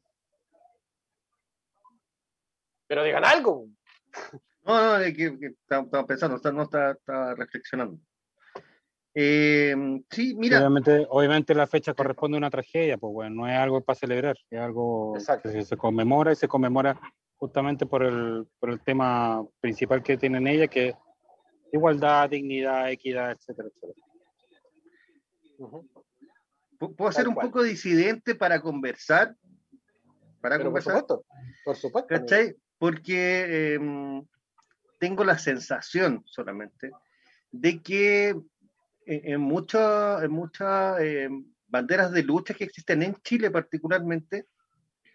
Pero digan algo. No, no, es que, que estaba, pensando, está- no estaba, estaba reflexionando. Eh, sí, mira, Obviamente, obviamente la fecha corresponde a una tragedia, pues bueno, no es algo para celebrar, es algo Exacto. que se conmemora y se conmemora justamente por el, por el tema principal que tienen ella, que es igualdad, dignidad, equidad, etcétera, etcétera. Puedo ser un cual. poco disidente para conversar. Para Pero por conversar. supuesto, por supuesto. ¿Cachai? Porque eh, tengo la sensación solamente de que en, en muchas en muchas eh, banderas de lucha que existen en Chile particularmente,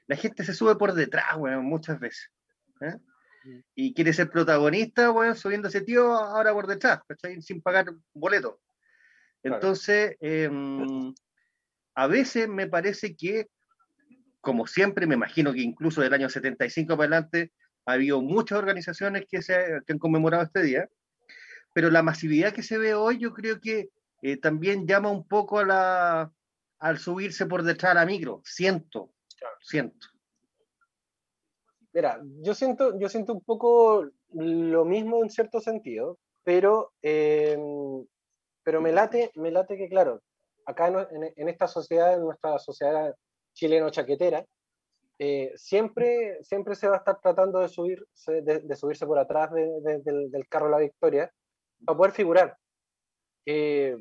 la gente se sube por detrás, bueno, muchas veces. ¿eh? Y quiere ser protagonista, bueno, subiendo ese tío ahora por detrás, ¿cachai? Sin pagar boleto. Entonces, eh, a veces me parece que, como siempre, me imagino que incluso del año 75 para adelante, ha habido muchas organizaciones que, se, que han conmemorado este día, pero la masividad que se ve hoy yo creo que eh, también llama un poco a la, al subirse por detrás a la micro. Siento, siento. Mira, yo siento, yo siento un poco lo mismo en cierto sentido, pero, eh, pero me, late, me late que, claro, acá en, en, esta sociedad, en nuestra sociedad chileno-chaquetera, eh, siempre, siempre se va a estar tratando de, subir, de, de subirse por atrás de, del, del, carro de la victoria para poder figurar. Eh,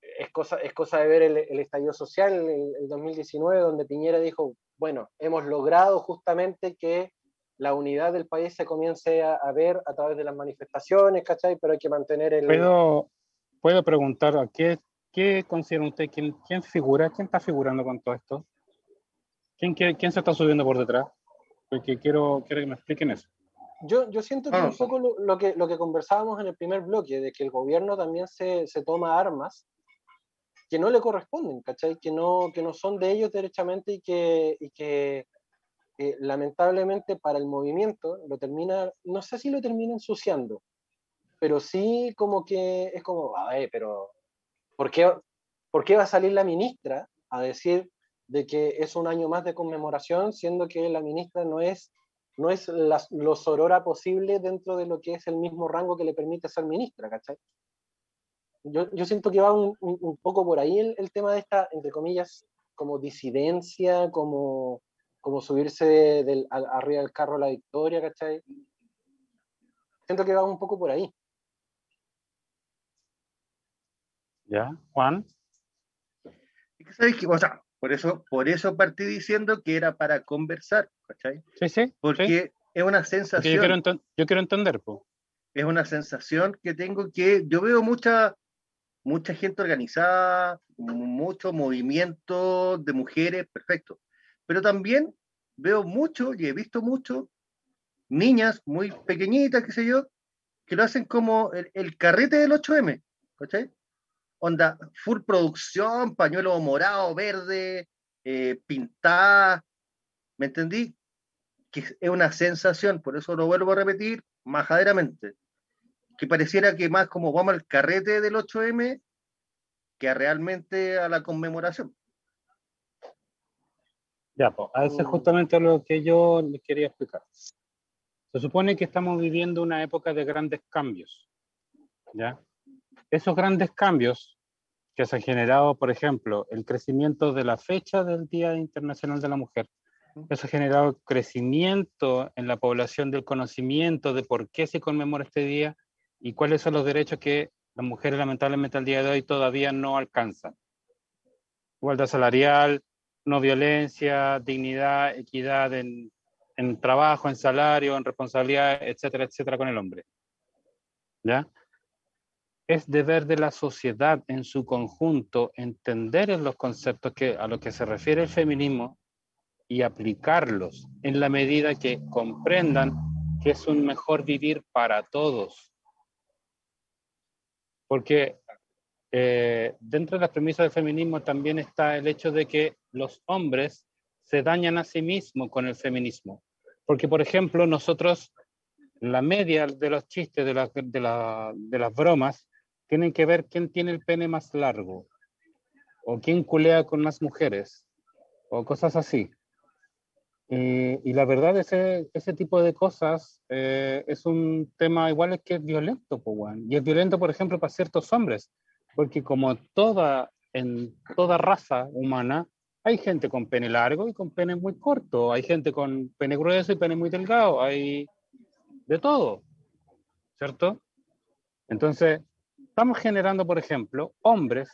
es, cosa, es cosa de ver el, el estallido social en el 2019, donde Piñera dijo, bueno, hemos logrado justamente que la unidad del país se comience a, a, ver a través de las manifestaciones, ¿cachai? Pero hay que mantener el... ¿Puedo, puedo preguntar a qué, qué considera usted, quién, quién figura, quién está figurando con todo esto? ¿Quién, quién, quién se está subiendo por detrás? Porque quiero, quiero que me expliquen eso. Yo, yo siento que ah, un poco lo, lo, que, lo que conversábamos en el primer bloque, de que el gobierno también se, se toma armas que no le corresponden, ¿cachai? Que no, que no son de ellos derechamente y que, y que eh, lamentablemente para el movimiento lo termina, no sé si lo termina ensuciando, pero sí como que es como, a ver, pero ¿por qué, ¿por qué va a salir la ministra a decir de que es un año más de conmemoración, siendo que la ministra no es, no es la, lo sorora posible dentro de lo que es el mismo rango que le permite ser ministra, ¿cachai? Yo, yo siento que va un, un, poco por ahí el, el, tema de esta, entre comillas, como disidencia, como, como subirse de, del, a, arriba del carro a la victoria, ¿cachai? Siento que va un poco por ahí. ¿Ya? Juan. ¿Sabes qué? O sea, por eso, por eso partí diciendo que era para conversar, ¿cachai? Sí, sí. Porque sí. es una sensación. Yo quiero, yo quiero entender, po. Es una sensación que tengo que. Yo veo mucha, mucha gente organizada, mucho movimiento de mujeres, perfecto. Pero también veo mucho y he visto mucho niñas muy pequeñitas, qué sé yo, que lo hacen como el, el carrete del 8M, ¿cachai? Onda, full producción, pañuelo morado, verde, eh, pintada, ¿me entendí? Que es una sensación, por eso lo vuelvo a repetir, majaderamente, que pareciera que más como vamos al carrete del 8M que a realmente a la conmemoración. Ya, pues, a eso es justamente lo que yo les quería explicar. Se supone que estamos viviendo una época de grandes cambios, ¿ya? Esos grandes cambios que se han generado, por ejemplo, el crecimiento de la fecha del Día Internacional de la Mujer, eso ha generado crecimiento en la población del conocimiento de por qué se conmemora este día y cuáles son los derechos que las mujeres lamentablemente al día de hoy todavía no alcanzan. Igualdad salarial, no violencia, dignidad, equidad en, en trabajo, en salario, en responsabilidad, etcétera, etcétera, con el hombre. ¿Ya? Es deber de la sociedad en su conjunto entender en los conceptos que, a los que se refiere el feminismo y aplicarlos en la medida que comprendan que es un mejor vivir para todos. Porque eh, dentro de las premisas del feminismo también está el hecho de que los hombres se dañan a sí mismos con el feminismo. Porque, por ejemplo, nosotros, la media de los chistes, de, la, de, la, de las bromas, tienen que ver quién tiene el pene más largo, o quién culea con más mujeres, o cosas así. Y, la verdad, ese, ese tipo de cosas eh, es un tema igual que es violento, y es violento, por ejemplo, para ciertos hombres, porque como toda, en toda raza humana, hay gente con pene largo y con pene muy corto, hay gente con pene grueso y pene muy delgado, hay de todo, ¿cierto? Entonces, estamos generando, por ejemplo, hombres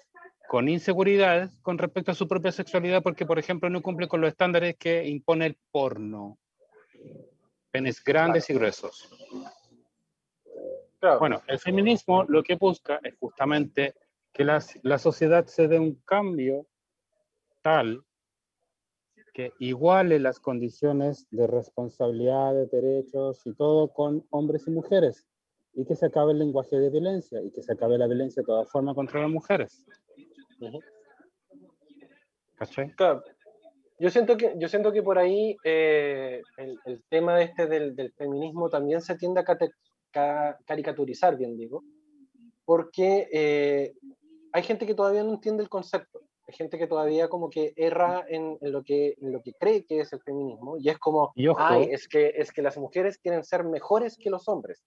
con inseguridades con respecto a su propia sexualidad porque, por ejemplo, no cumple con los estándares que impone el porno. Penes grandes y gruesos. Claro. Bueno, el feminismo lo que busca es justamente que la, la sociedad se dé un cambio tal que iguale las condiciones de responsabilidad, de derechos y todo con hombres y mujeres, y que se acabe el lenguaje de violencia, y que se acabe la violencia de toda forma contra las mujeres. ¿Cachai? Claro. Yo siento que, yo siento que por ahí eh, el, el tema este del, del feminismo también se tiende a cate- ca- caricaturizar, bien digo, porque eh, hay gente que todavía no entiende el concepto. Hay gente que todavía como que erra en, en lo, que, en lo que cree que es el feminismo y es como, Y ojo. ay, es que, es que las mujeres quieren ser mejores que los hombres.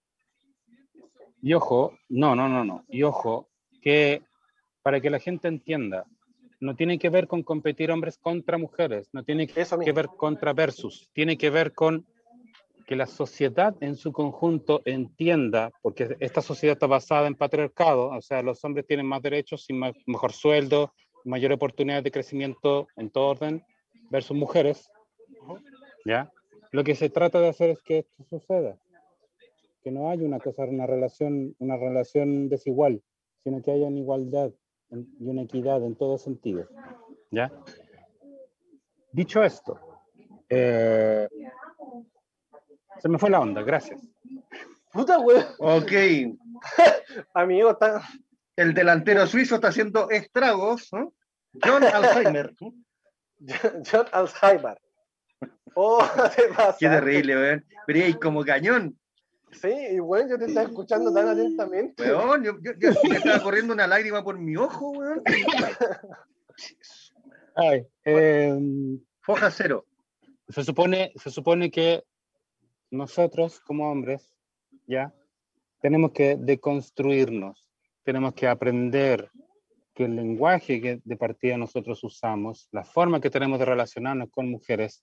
Y ojo, no, no, no, no. Y ojo, que para que la gente entienda, no tiene que ver con competir hombres contra mujeres, no tiene que Eso que mismo. ver contra versus, tiene que ver con que la sociedad en su conjunto entienda, porque esta sociedad está basada en patriarcado, o sea, los hombres tienen más derechos y mejor sueldo, mayor oportunidad de crecimiento en todo orden, versus mujeres, ¿ya? Lo que se trata de hacer es que esto suceda, que no haya una cosa, una relación, una relación desigual, sino que haya una igualdad y una equidad en todo sentido, ¿ya? Dicho esto, eh, se me fue la onda, gracias. Puta, weón. Ok, Amigo, está... el delantero suizo está haciendo estragos. ¿no? John Alzheimer. John Alzheimer. Oh. Qué terrible, weón. Pero ahí como cañón. Sí, y bueno, yo te estaba escuchando tan atentamente. Weón, yo, yo, yo me estaba corriendo una lágrima por mi ojo, weón. Ay, em, Foja cero. se supone, se supone que nosotros como hombres, ya, tenemos que deconstruirnos, tenemos que aprender que el lenguaje que de partida nosotros usamos, la forma que tenemos de relacionarnos con mujeres,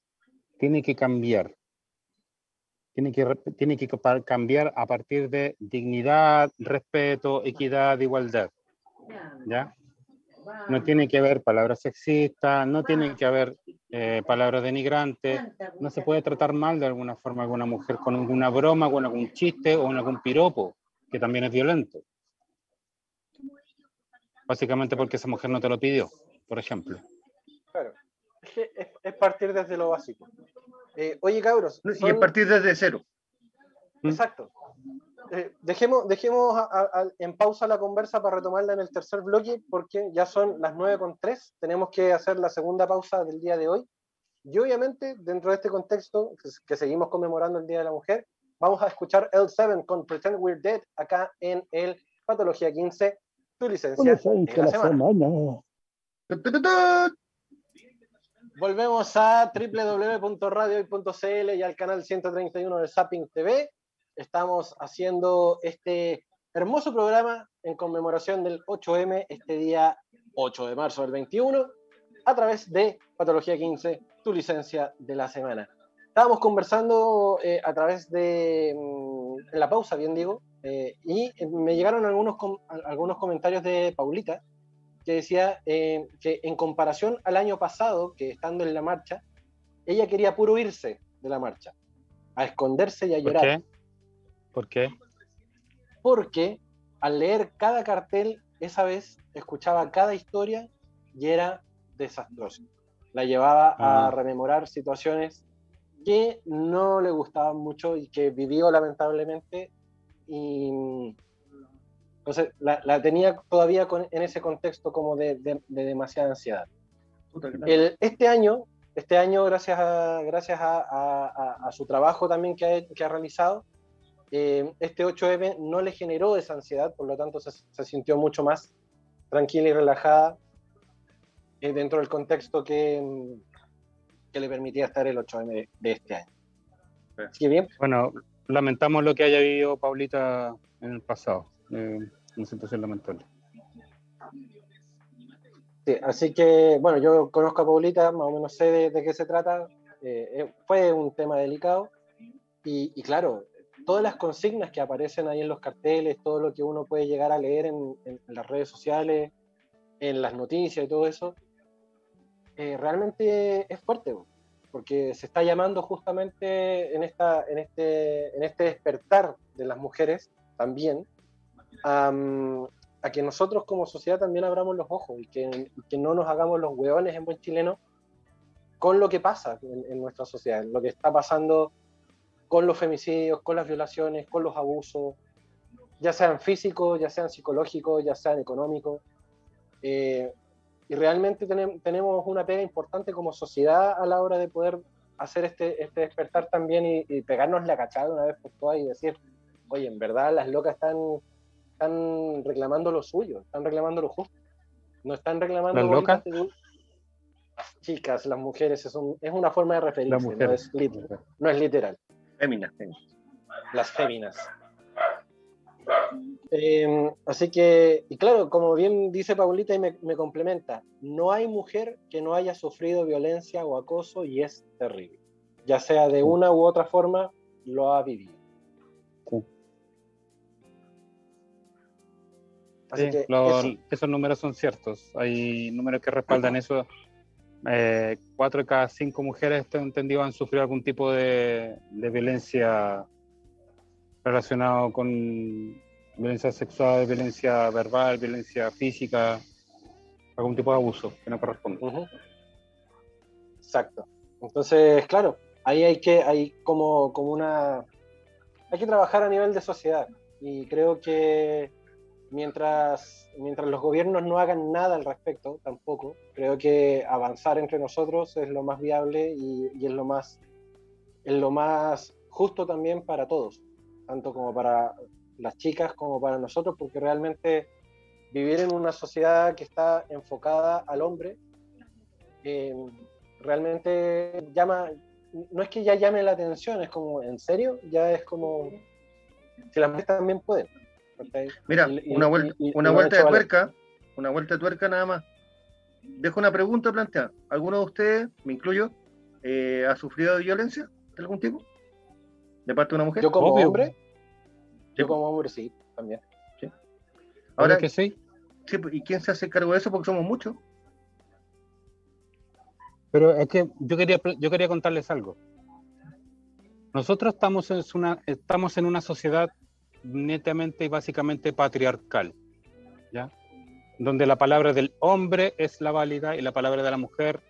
tiene que cambiar. Tiene que, tiene que cambiar a partir de dignidad, respeto, equidad, igualdad. ¿Ya? No tiene que haber palabras sexistas, no tiene que haber eh, palabras denigrantes, no se puede tratar mal de alguna forma a alguna mujer con alguna broma, con algún chiste o con algún piropo, que también es violento. Básicamente porque esa mujer no te lo pidió, por ejemplo. Claro. Es partir desde lo básico. Eh, oye, cabros. Y son- es partir desde cero. ¿Mm? Exacto. Eh, dejemos dejemos a- a- a- en pausa la conversa para retomarla en el tercer bloque, porque ya son las 9 con 3. Tenemos que hacer la segunda pausa del día de hoy. Y obviamente, dentro de este contexto, que, que seguimos conmemorando el Día de la Mujer, vamos a escuchar L7 con Pretend We're Dead acá en el Patología 15, tu licencia de la semana. Tu. Volvemos a www.radiohoy.cl y al canal 131 de Zapping TV. Estamos haciendo este hermoso programa en conmemoración del 8M, este día 8 de marzo del 21, a través de Patología 15, tu licencia de la semana. Estábamos conversando eh, a través de, mm, en la pausa, bien digo, eh, y me llegaron algunos, com- algunos comentarios de Paulita, que decía eh, que en comparación al año pasado, que estando en la marcha, ella quería puro irse de la marcha, a esconderse y a ¿Por llorar, qué? ¿Por qué? porque al leer cada cartel, esa vez escuchaba cada historia y era desastroso. La llevaba a Ah. rememorar situaciones que no le gustaban mucho y que vivió lamentablemente y entonces la, la tenía todavía con- en ese contexto como de, de- de demasiada ansiedad. El- este año, este año gracias a, gracias a, a- a- su trabajo también que ha, que ha realizado, eh, este 8M no le generó esa ansiedad, por lo tanto se, se sintió mucho más tranquila y relajada eh, dentro del contexto que, mm, que le permitía estar el 8M de, de este año. Que bien, Bueno, lamentamos lo que haya vivido Paulita en el pasado. Eh, una situación lamentable. Sí, así que, bueno, yo conozco a Paulita, más o menos sé de, de qué se trata. eh, eh, fue un tema delicado. Y, y claro, todas las consignas que aparecen ahí en los carteles, todo lo que uno puede llegar a leer en, en las redes sociales, en las noticias y todo eso, eh, realmente es fuerte, porque se está llamando justamente en, esta, en, este, en este despertar de las mujeres también a, que nosotros como sociedad también abramos los ojos y que, que no nos hagamos los hueones en buen chileno con lo que pasa en, en nuestra sociedad, lo que está pasando con los femicidios, con las violaciones, con los abusos, ya sean físicos, ya sean psicológicos, ya sean económicos. Eh, y realmente tenem- tenemos una pega importante como sociedad a la hora de poder hacer este, este despertar también y, y pegarnos la cachada una vez por todas y decir, oye, en verdad las locas están, están reclamando lo suyo, están reclamando lo justo. No están reclamando ¿Las locas? de Las chicas, las mujeres, es, un- es una forma de referirse, no es, lit- no es literal Féminas, féminas. las féminas. Eh, así que, y claro, como bien dice Paulita y me, me complementa, no hay mujer que no haya sufrido violencia o acoso y es terrible. Ya sea de una u otra forma, lo ha vivido. Así Sí, que eso. esos números son ciertos. Hay números que respaldan eso. Eh, cuatro de cada cinco mujeres, tengo entendido, han sufrido algún tipo de, de violencia relacionado con violencia sexual, violencia verbal, violencia física, algún tipo de abuso que no corresponde. Exacto. Entonces, claro, ahí hay que, hay como, como una, hay que trabajar a nivel de sociedad. Y creo que mientras, mientras los gobiernos no hagan nada al respecto, tampoco, creo que avanzar entre nosotros es lo más viable y, es lo más, es lo más justo también para todos, tanto como para las chicas como para nosotros, porque realmente vivir en una sociedad que está enfocada al hombre eh, realmente llama, no es que ya llame la atención, es como, ¿en serio? Ya es como, si las mujeres también pueden. ¿Cachai? Mira, Y- una vuelta, y- y una vuelta de tuerca, una vuelta de tuerca nada más. Dejo una pregunta planteada. ¿Alguno de ustedes, me incluyo, eh, ha sufrido de violencia de algún tipo? ¿De parte de una mujer? Yo como Obvio. hombre, yo como hombre sí, también. Ahora, Ahora que sí, sí, pues, ¿y quién se hace cargo de eso? Porque somos muchos. pero es que yo quería, yo quería contarles algo. Nosotros estamos en una, estamos en una sociedad netamente y básicamente patriarcal, ¿ya? Donde la palabra del hombre es la válida y la palabra de la mujer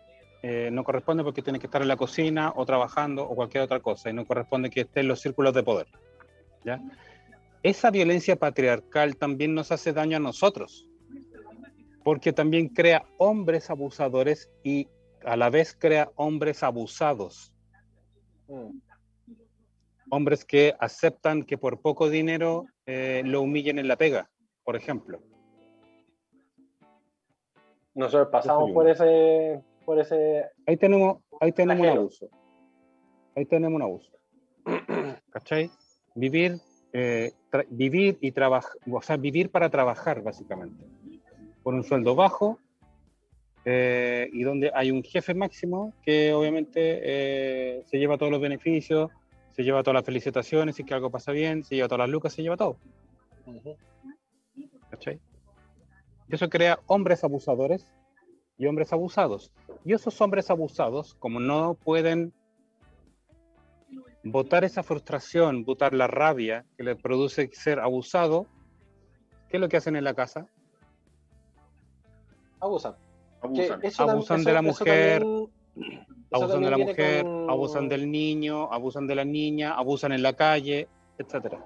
eh, no corresponde porque tiene que estar en la cocina o trabajando o cualquier otra cosa y no corresponde que esté en los círculos de poder, ¿ya? Esa violencia patriarcal también nos hace daño a nosotros, porque también crea hombres abusadores y a la vez crea hombres abusados Mm. Hombres que aceptan que por poco dinero eh, lo humillen en la pega, por ejemplo. Nosotros pasamos por ese, por ese, Ahí tenemos, ahí tenemos un abuso. Ahí tenemos un abuso. ¿Cachai? Vivir, eh, vivir y trabajar, o sea, vivir para trabajar, básicamente. Por un sueldo bajo eh, y donde hay un jefe máximo que obviamente eh, se lleva todos los beneficios, se lleva todas las felicitaciones, si que algo pasa bien, se lleva todas las lucas, se lleva todo. Ujú. ¿cachai? Y eso crea hombres abusadores y hombres abusados. Y esos hombres abusados, como no pueden votar esa frustración, votar la rabia que les produce ser abusado, ¿qué es lo que hacen en la casa? abusan. Abusan. Abusan eso- de la mujer, también- Abusan de la mujer, con- abusan del niño, abusan de la niña, abusan en la calle, etcétera.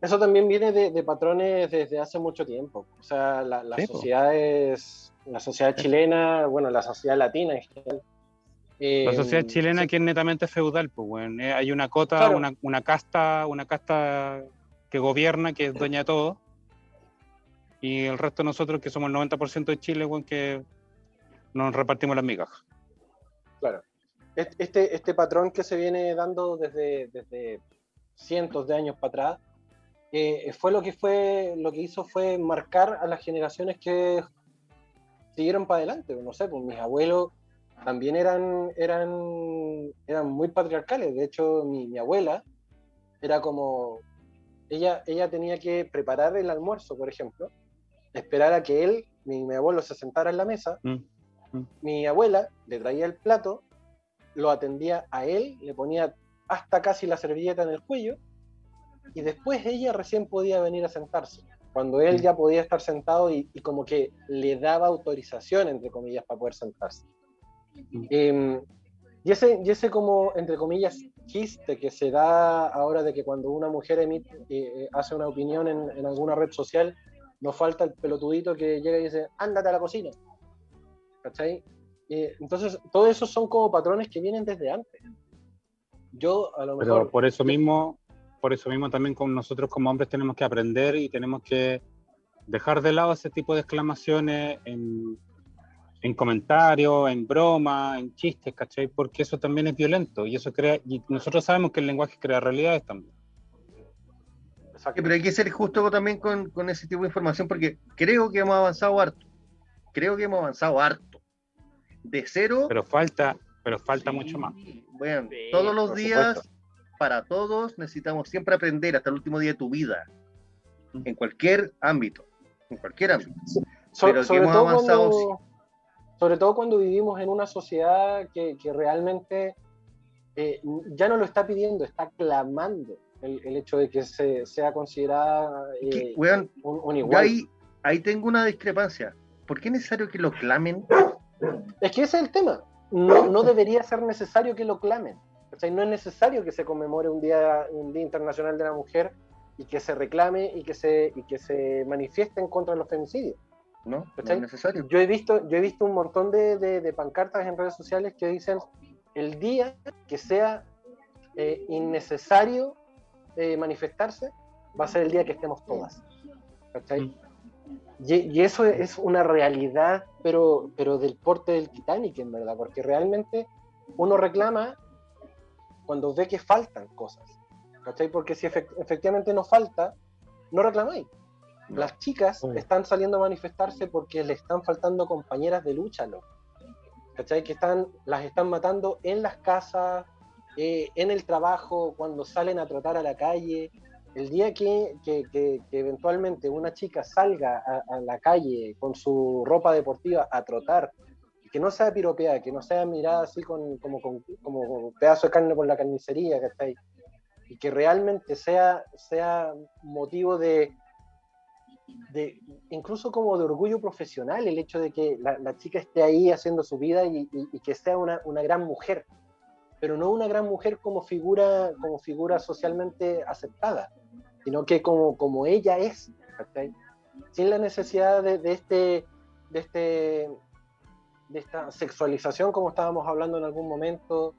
Eso también viene de, de patrones desde hace mucho tiempo. O sea, la, las sociedades, la sociedad chilena, bueno, la sociedad latina en general. La eh, sociedad chilena sí, que es netamente feudal, pues weón. Eh, hay una cota, Claro. una, una casta, una casta que gobierna, que es dueña de todo. Y el resto de nosotros, que somos el 90% de Chile, weón, que nos repartimos las migajas. Claro. Est- Este, este patrón que se viene dando desde, desde cientos de años para atrás, eh, fue lo que fue, lo que hizo fue marcar a las generaciones que siguieron para adelante. No sé, pues mis abuelos también eran, eran, eran muy patriarcales. De hecho, mi, mi abuela era como, ella, ella tenía que preparar el almuerzo, por ejemplo, esperar a que él, mi, mi abuelo, se sentara en la mesa mm. Mi abuela le traía el plato, lo atendía a él, le ponía hasta casi la servilleta en el cuello y después ella recién podía venir a sentarse, cuando él ya podía estar sentado y, y como que le daba autorización, entre comillas, para poder sentarse. Em, y, ese, y ese como, entre comillas, chiste que se da ahora de que cuando una mujer emite, eh, hace una opinión en, en alguna red social, no falta el pelotudito que llega y dice, ándate a la cocina. ¿Cachai? Eh, entonces, todo eso son como patrones que vienen desde antes. Yo, a lo mejor. Pero por eso mismo, por eso mismo también con nosotros como hombres tenemos que aprender y tenemos que dejar de lado ese tipo de exclamaciones en, en comentarios, en bromas, en chistes, ¿cachai? Porque eso también es violento y eso crea, y nosotros sabemos que el lenguaje crea realidades también. Sí, pero hay que ser justo también con, con ese tipo de información porque creo que hemos avanzado harto. Creo que hemos avanzado harto. De cero. Pero falta, pero falta Sí, mucho más. Bueno, Sí, todos los días, supuesto. para todos, necesitamos siempre aprender hasta el último día de tu vida. En cualquier ámbito. En cualquier ámbito. So- pero que sobre, hemos todo avanzado, cuando, sobre todo cuando vivimos en una sociedad que, que realmente eh, ya no lo está pidiendo, está clamando el, el hecho de que se, sea considerada eh, Que, un, igual. ahí, ahí tengo una discrepancia. ¿Por qué es necesario que lo clamen? Es que ese es el tema. No, no debería ser necesario que lo clamen. O sea, no es necesario que se conmemore un día, un día internacional de la mujer y que se reclame y que se, y que se manifieste en contra de los femicidios. No, no es necesario. Yo he visto, yo he visto un montón de, de- de pancartas en redes sociales que dicen el día que sea eh, innecesario eh, manifestarse va a ser el día que estemos todas. ¿cachai? Y, y eso es una realidad, pero, pero del porte del Titanic, en verdad, porque realmente uno reclama cuando ve que faltan cosas. ¿cachai? Porque si efect- efectivamente no falta, no reclamáis. Las chicas están saliendo a manifestarse porque le están faltando compañeras de lucha, loco. ¿Cachai? Que están, las están matando en las casas, eh, en el trabajo, cuando salen a trotar a la calle. El día que, que- que- que eventualmente una chica salga a, la calle con su ropa deportiva a trotar, que no sea piropeada, que no sea mirada así con, como, con, como pedazo de carne por la carnicería, ¿cachai? Y que realmente sea, sea motivo de, de, incluso como de orgullo profesional, el hecho de que la, chica esté ahí haciendo su vida y, y- y que sea una, una gran mujer, pero no una gran mujer como figura, como figura socialmente aceptada, sino que como, como ella es, ¿cachai? sin la necesidad de, de este, de, este, de esta sexualización, como estábamos hablando en algún momento,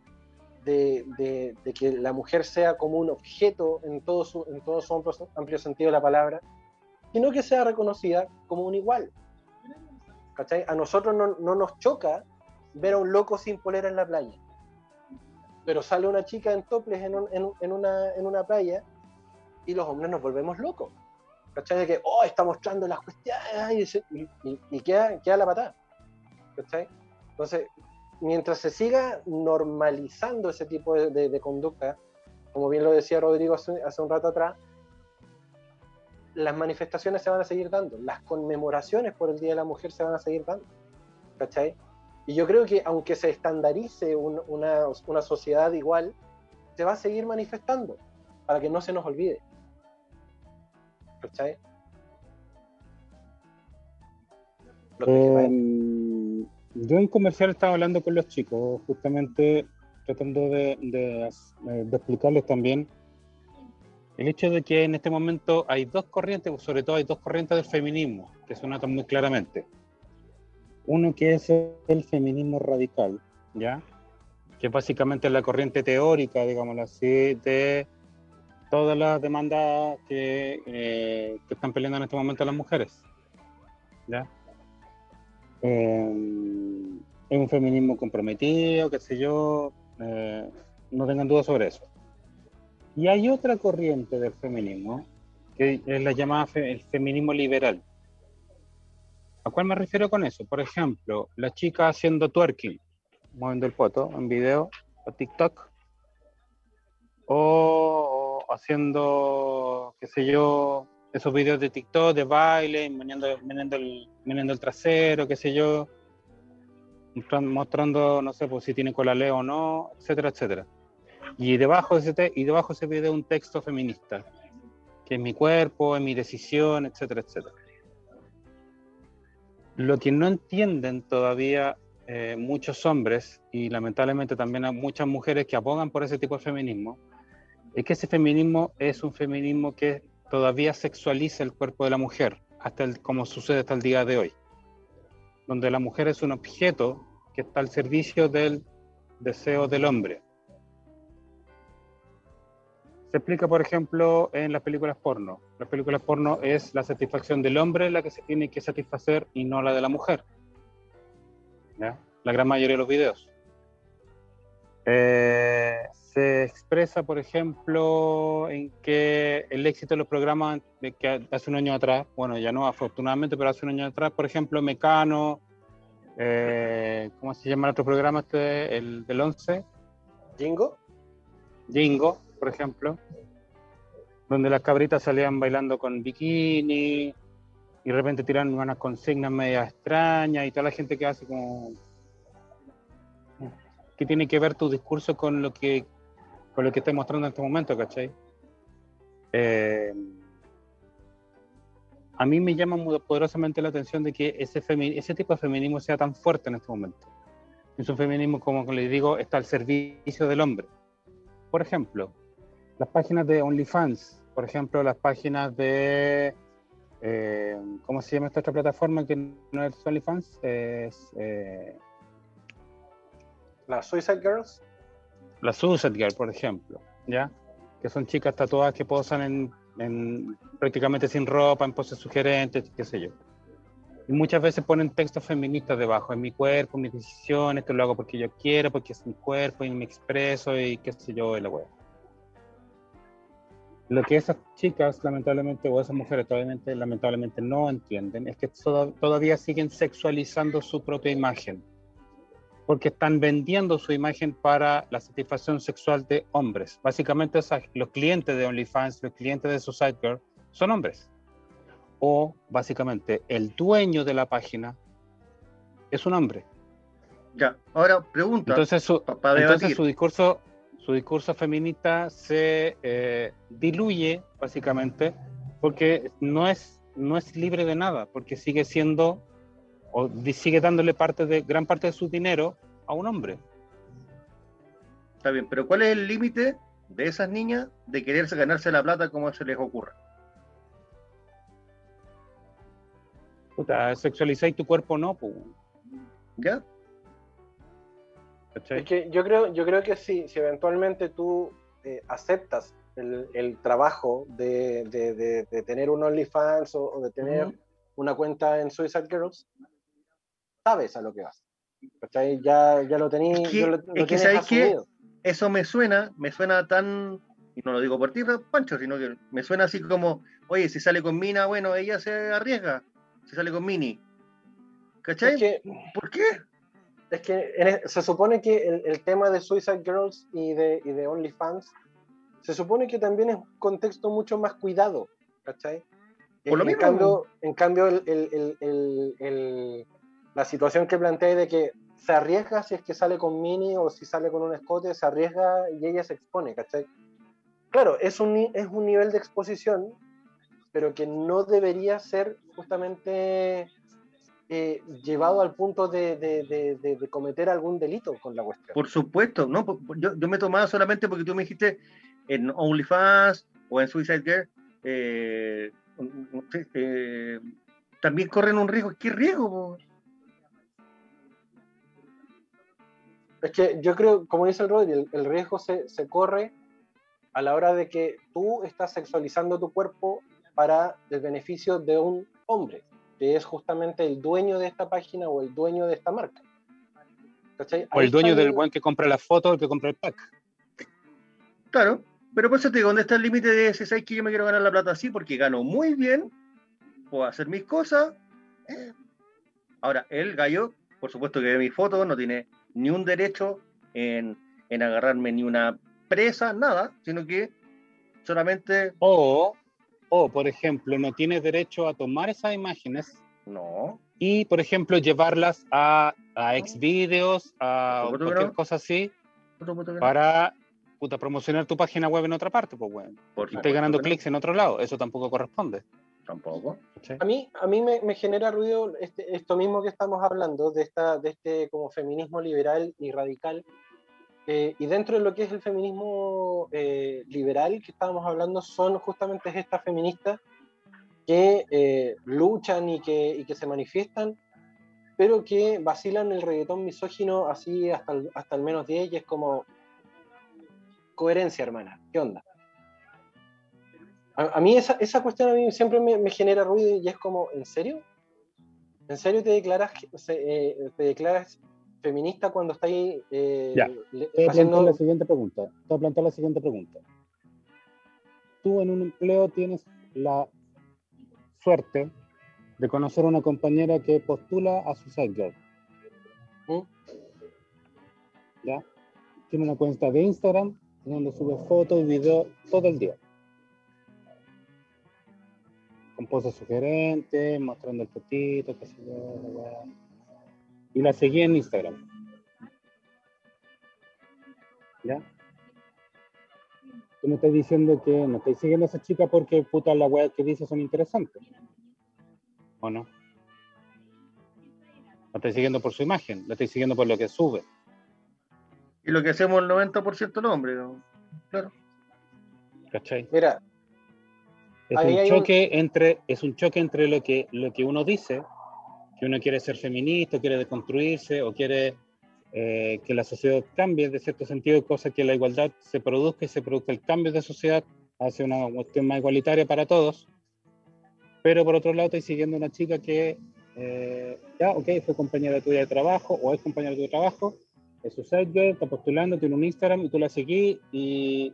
de, de- de que la mujer sea como un objeto en todo su, en todo su amplio, amplio sentido de la palabra, sino que sea reconocida como un igual. ¿Cachai? A nosotros no, no nos choca ver a un loco sin polera en la playa, pero sale una chica en toples en, un- en- en una, en una playa y los hombres nos volvemos locos. ¿Cachai? De que, oh, está mostrando las cuestiones y, y- y queda, queda la patada. ¿Cachai? Entonces, mientras se siga normalizando ese tipo de, de- de conducta, como bien lo decía Rodrigo hace, hace un rato atrás, las manifestaciones se van a seguir dando, las conmemoraciones por el Día de la Mujer se van a seguir dando. ¿Cachai? Y yo creo que aunque se estandarice un- una, una sociedad igual, se va a seguir manifestando para que no se nos olvide. ¿Cachai? Eh, yo en comercial estaba hablando con los chicos, justamente tratando de, de- explicarles también el hecho de que en este momento hay dos corrientes, sobre todo hay dos corrientes del feminismo, que se notan muy claramente. Uno que es el feminismo radical, ¿ya? Que es básicamente la corriente teórica, digámoslo así, de todas las demandas que, eh, que están peleando en este momento las mujeres, ¿ya? Eh, es un feminismo comprometido, qué sé yo, eh, no tengan dudas sobre eso. Y hay otra corriente del feminismo, que es la llamada fe- el feminismo liberal. ¿A cuál me refiero con eso? Por ejemplo, la chica haciendo twerking, moviendo el poto en video o TikTok, o, haciendo, qué sé yo, esos videos de TikTok de baile, meneando, meneando el, meneando el trasero, qué sé yo, mostran- mostrando, no sé, pues si tiene colaleo o no, etcétera, etcétera. Y debajo de ese, y debajo de ese video un texto feminista. que es mi cuerpo, es mi decisión, etcétera, etcétera. Lo que no entienden todavía eh, muchos hombres y lamentablemente también hay muchas mujeres que abogan por ese tipo de feminismo, es que ese feminismo es un feminismo que todavía sexualiza el cuerpo de la mujer, hasta el, como sucede hasta el día de hoy, donde la mujer es un objeto que está al servicio del deseo del hombre. Se explica, por ejemplo, en las películas porno. Las películas porno es la satisfacción del hombre la que se tiene que satisfacer y no la de la mujer. La gran mayoría de los videos. Eh, se expresa, por ejemplo, en que el éxito de los programas de que hace un año atrás, bueno, ya no afortunadamente, pero hace un año atrás, por ejemplo, Mecano, eh, ¿cómo se llama el otro programa este, el del 11? ¿Jingo? Jingo, por ejemplo, donde las cabritas salían bailando con bikini y de repente tiran unas consignas media extrañas y toda la gente que hace como... ¿Qué tiene que ver tu discurso con lo que con lo que estoy mostrando en este momento, ¿cachai? Eh, a mí me llama poderosamente la atención de que ese, ese tipo de feminismo sea tan fuerte en este momento. Es un feminismo, como les digo, está al servicio del hombre. Por ejemplo, las páginas de OnlyFans, por ejemplo, las páginas de... Eh, ¿Cómo se llama esta otra plataforma que no es OnlyFans? Es... Eh, ¿La Suicide Girls? La Suicide Girl, por ejemplo, ¿ya? Que son chicas tatuadas que posan en, prácticamente sin ropa, en poses sugerentes, qué sé yo. Y muchas veces ponen textos feministas debajo, en mi cuerpo, mi decisión, esto lo hago porque yo quiero, porque es mi cuerpo y me expreso y qué sé yo, la web. Lo que esas chicas, lamentablemente, o esas mujeres lamentablemente no entienden, es que todavía siguen sexualizando su propia imagen porque están vendiendo su imagen para la satisfacción sexual de hombres. Básicamente los clientes de OnlyFans, los clientes de Society Girl, son hombres. O básicamente el dueño de la página es un hombre. Ya, ahora pregunta. Entonces su, entonces su discurso, su discurso feminista se eh, diluye básicamente porque no es, no es libre de nada, porque sigue siendo o sigue dándole parte de gran parte de su dinero a un hombre. Está bien, pero ¿cuál es el límite de esas niñas de quererse ganarse la plata como se les ocurra? Puta, sexualizáis tu cuerpo no, pues. ¿Ya? Es que yo creo, yo creo que si, si eventualmente tú eh, aceptas el, trabajo de, tener un OnlyFans o, de tener una cuenta en Suicide Girls, sabes a lo que vas. Ya, ya lo tenéis. Es que, es que eso me suena, me suena tan, y no lo digo por ti, Pancho, sino que me suena así como, oye, si sale con Mina, bueno, ella se arriesga, si sale con Mini. ¿Cachai? ¿Por qué? Es que e, se supone que el, tema de Suicide Girls y de, y de OnlyFans, se supone que también es un contexto mucho más cuidado, ¿cachai? Por lo en, cambio, en cambio, el, la situación que planteé de que se arriesga si es que sale con mini o si sale con un escote, se arriesga y ella se expone, ¿cachai? Claro, es un, es un nivel de exposición, pero que no debería ser justamente eh, llevado al punto de, de, de, cometer algún delito con la cuestión. Por supuesto, no, yo, yo me tomaba solamente porque tú me dijiste en OnlyFans o en Suicide Girl, eh, eh, también corren un riesgo. ¿Qué riesgo? Es que yo creo, como dice el Rodri, el, riesgo se, se, corre a la hora de que tú estás sexualizando tu cuerpo para el beneficio de un hombre, que es justamente el dueño de esta página o el dueño de esta marca. O el dueño del buen que compra la foto o el que compra el pack. Claro, pero por eso te digo, ¿dónde está el límite de ese? ¿Sabes que yo me quiero ganar la plata así? Porque gano muy bien, puedo hacer mis cosas. Eh. Ahora, el gallo, por supuesto que ve mi foto, no tiene ni un derecho en, agarrarme ni una presa, nada, sino que solamente... O, o, por ejemplo, no tienes derecho a tomar esas imágenes. No. Y, por ejemplo, llevarlas a, a Xvideos, a cualquier cosa así, para puta, promocionar tu página web en otra parte, pues, weón. Por Y estás ganando clics en otro lado. Eso tampoco corresponde. Tampoco. A mí, a mí me, me genera ruido este- esto mismo que estamos hablando, de, esta, de este como feminismo liberal y radical. Eh, y dentro de lo que es el feminismo eh, liberal que estábamos hablando, son justamente estas feministas que eh, luchan y que, y que se manifiestan, pero que vacilan el reggaetón misógino así hasta el, hasta el menos 10 y es como coherencia, hermana. ¿Qué onda? A, a mí esa, esa cuestión a mí siempre me, me genera ruido y es como, ¿en serio? ¿En serio te declaras, eh, te declaras feminista cuando estás ahí eh, Ya. le- Te voy a plantear haciendo... la siguiente pregunta. Te voy a plantear la siguiente pregunta. Tú en un empleo tienes la suerte de conocer a una compañera que postula a su side job. ¿Mm? ¿Ya? Tiene una cuenta de Instagram donde sube fotos y videos todo el día. Con poses sugerentes, mostrando el fotito, qué sé yo, la weá. Y la seguí en Instagram. ¿Ya? Tú me estás diciendo que no estáis siguiendo a esa chica porque puta las weas que dice son interesantes. ¿O no? La estáis siguiendo por su imagen, la estáis siguiendo por lo que sube. Y lo que hacemos el 90% de los hombres. ¿no? Claro. ¿Cachai? Mira, Es Ahí un hay un- choque entre, es un choque entre lo que, lo que uno dice, que uno quiere ser feminista, quiere deconstruirse, o quiere eh, que la sociedad cambie de cierto sentido, cosa que la igualdad se produzca y se produzca el cambio de sociedad hacia una cuestión más igualitaria para todos. Pero por otro lado, estoy siguiendo una chica que, eh, ya, ok, fue compañera tuya de trabajo o es compañera de trabajo, es su side job, está postulando, tiene un Instagram y tú la seguís y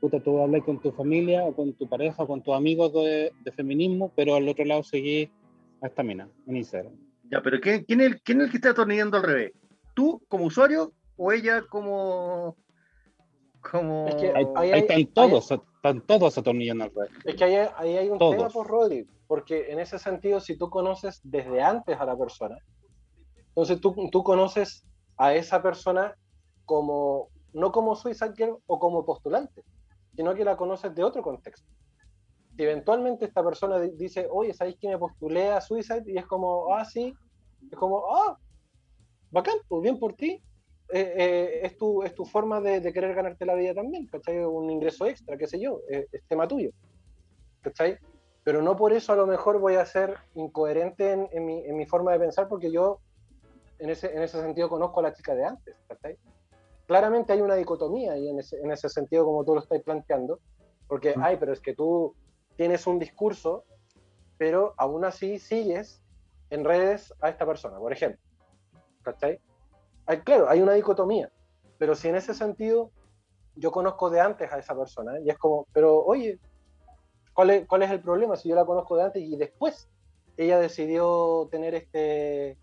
puta, tú hablas con tu familia o con tu pareja o con tus amigos de, de feminismo, pero al otro lado seguís a esta mina en Instagram. Ya, pero ¿quién, quién, es el, ¿quién es el que está atornillando al revés? ¿Tú como usuario o ella como... como... Es que Ahí, Ahí ahí hay- están todos, están todos atornillando al revés. Es que ahí, ahí hay un Todos. tema, por Rodri, porque en ese sentido, si tú conoces desde antes a la persona, entonces tú, tú conoces a esa persona como, no como suicide girl o como postulante, sino que la conoces de otro contexto. Si eventualmente esta persona di- dice, oye, ¿sabéis que me postulé a Suicide? Y es como, ah, sí, es como, ah, bacán, pues bien por ti. Eh, eh, es, tu, es tu forma de, de querer ganarte la vida también, ¿cachai? Un ingreso extra, qué sé yo, eh, es tema tuyo. ¿cachai? Pero no por eso a lo mejor voy a ser incoherente en, en mi, en mi forma de pensar, porque yo en ese, en ese sentido conozco a la chica de antes. Claramente hay una dicotomía y en ese, en ese sentido como tú lo estás planteando, porque, ay, pero es que tú tienes un discurso, pero aún así sigues en redes a esta persona, por ejemplo, ¿cachai? Hay, claro, hay una dicotomía, pero si en ese sentido yo conozco de antes a esa persona y es como, pero oye, ¿cuál es, cuál es el problema si yo la conozco de antes y después ella decidió tener este,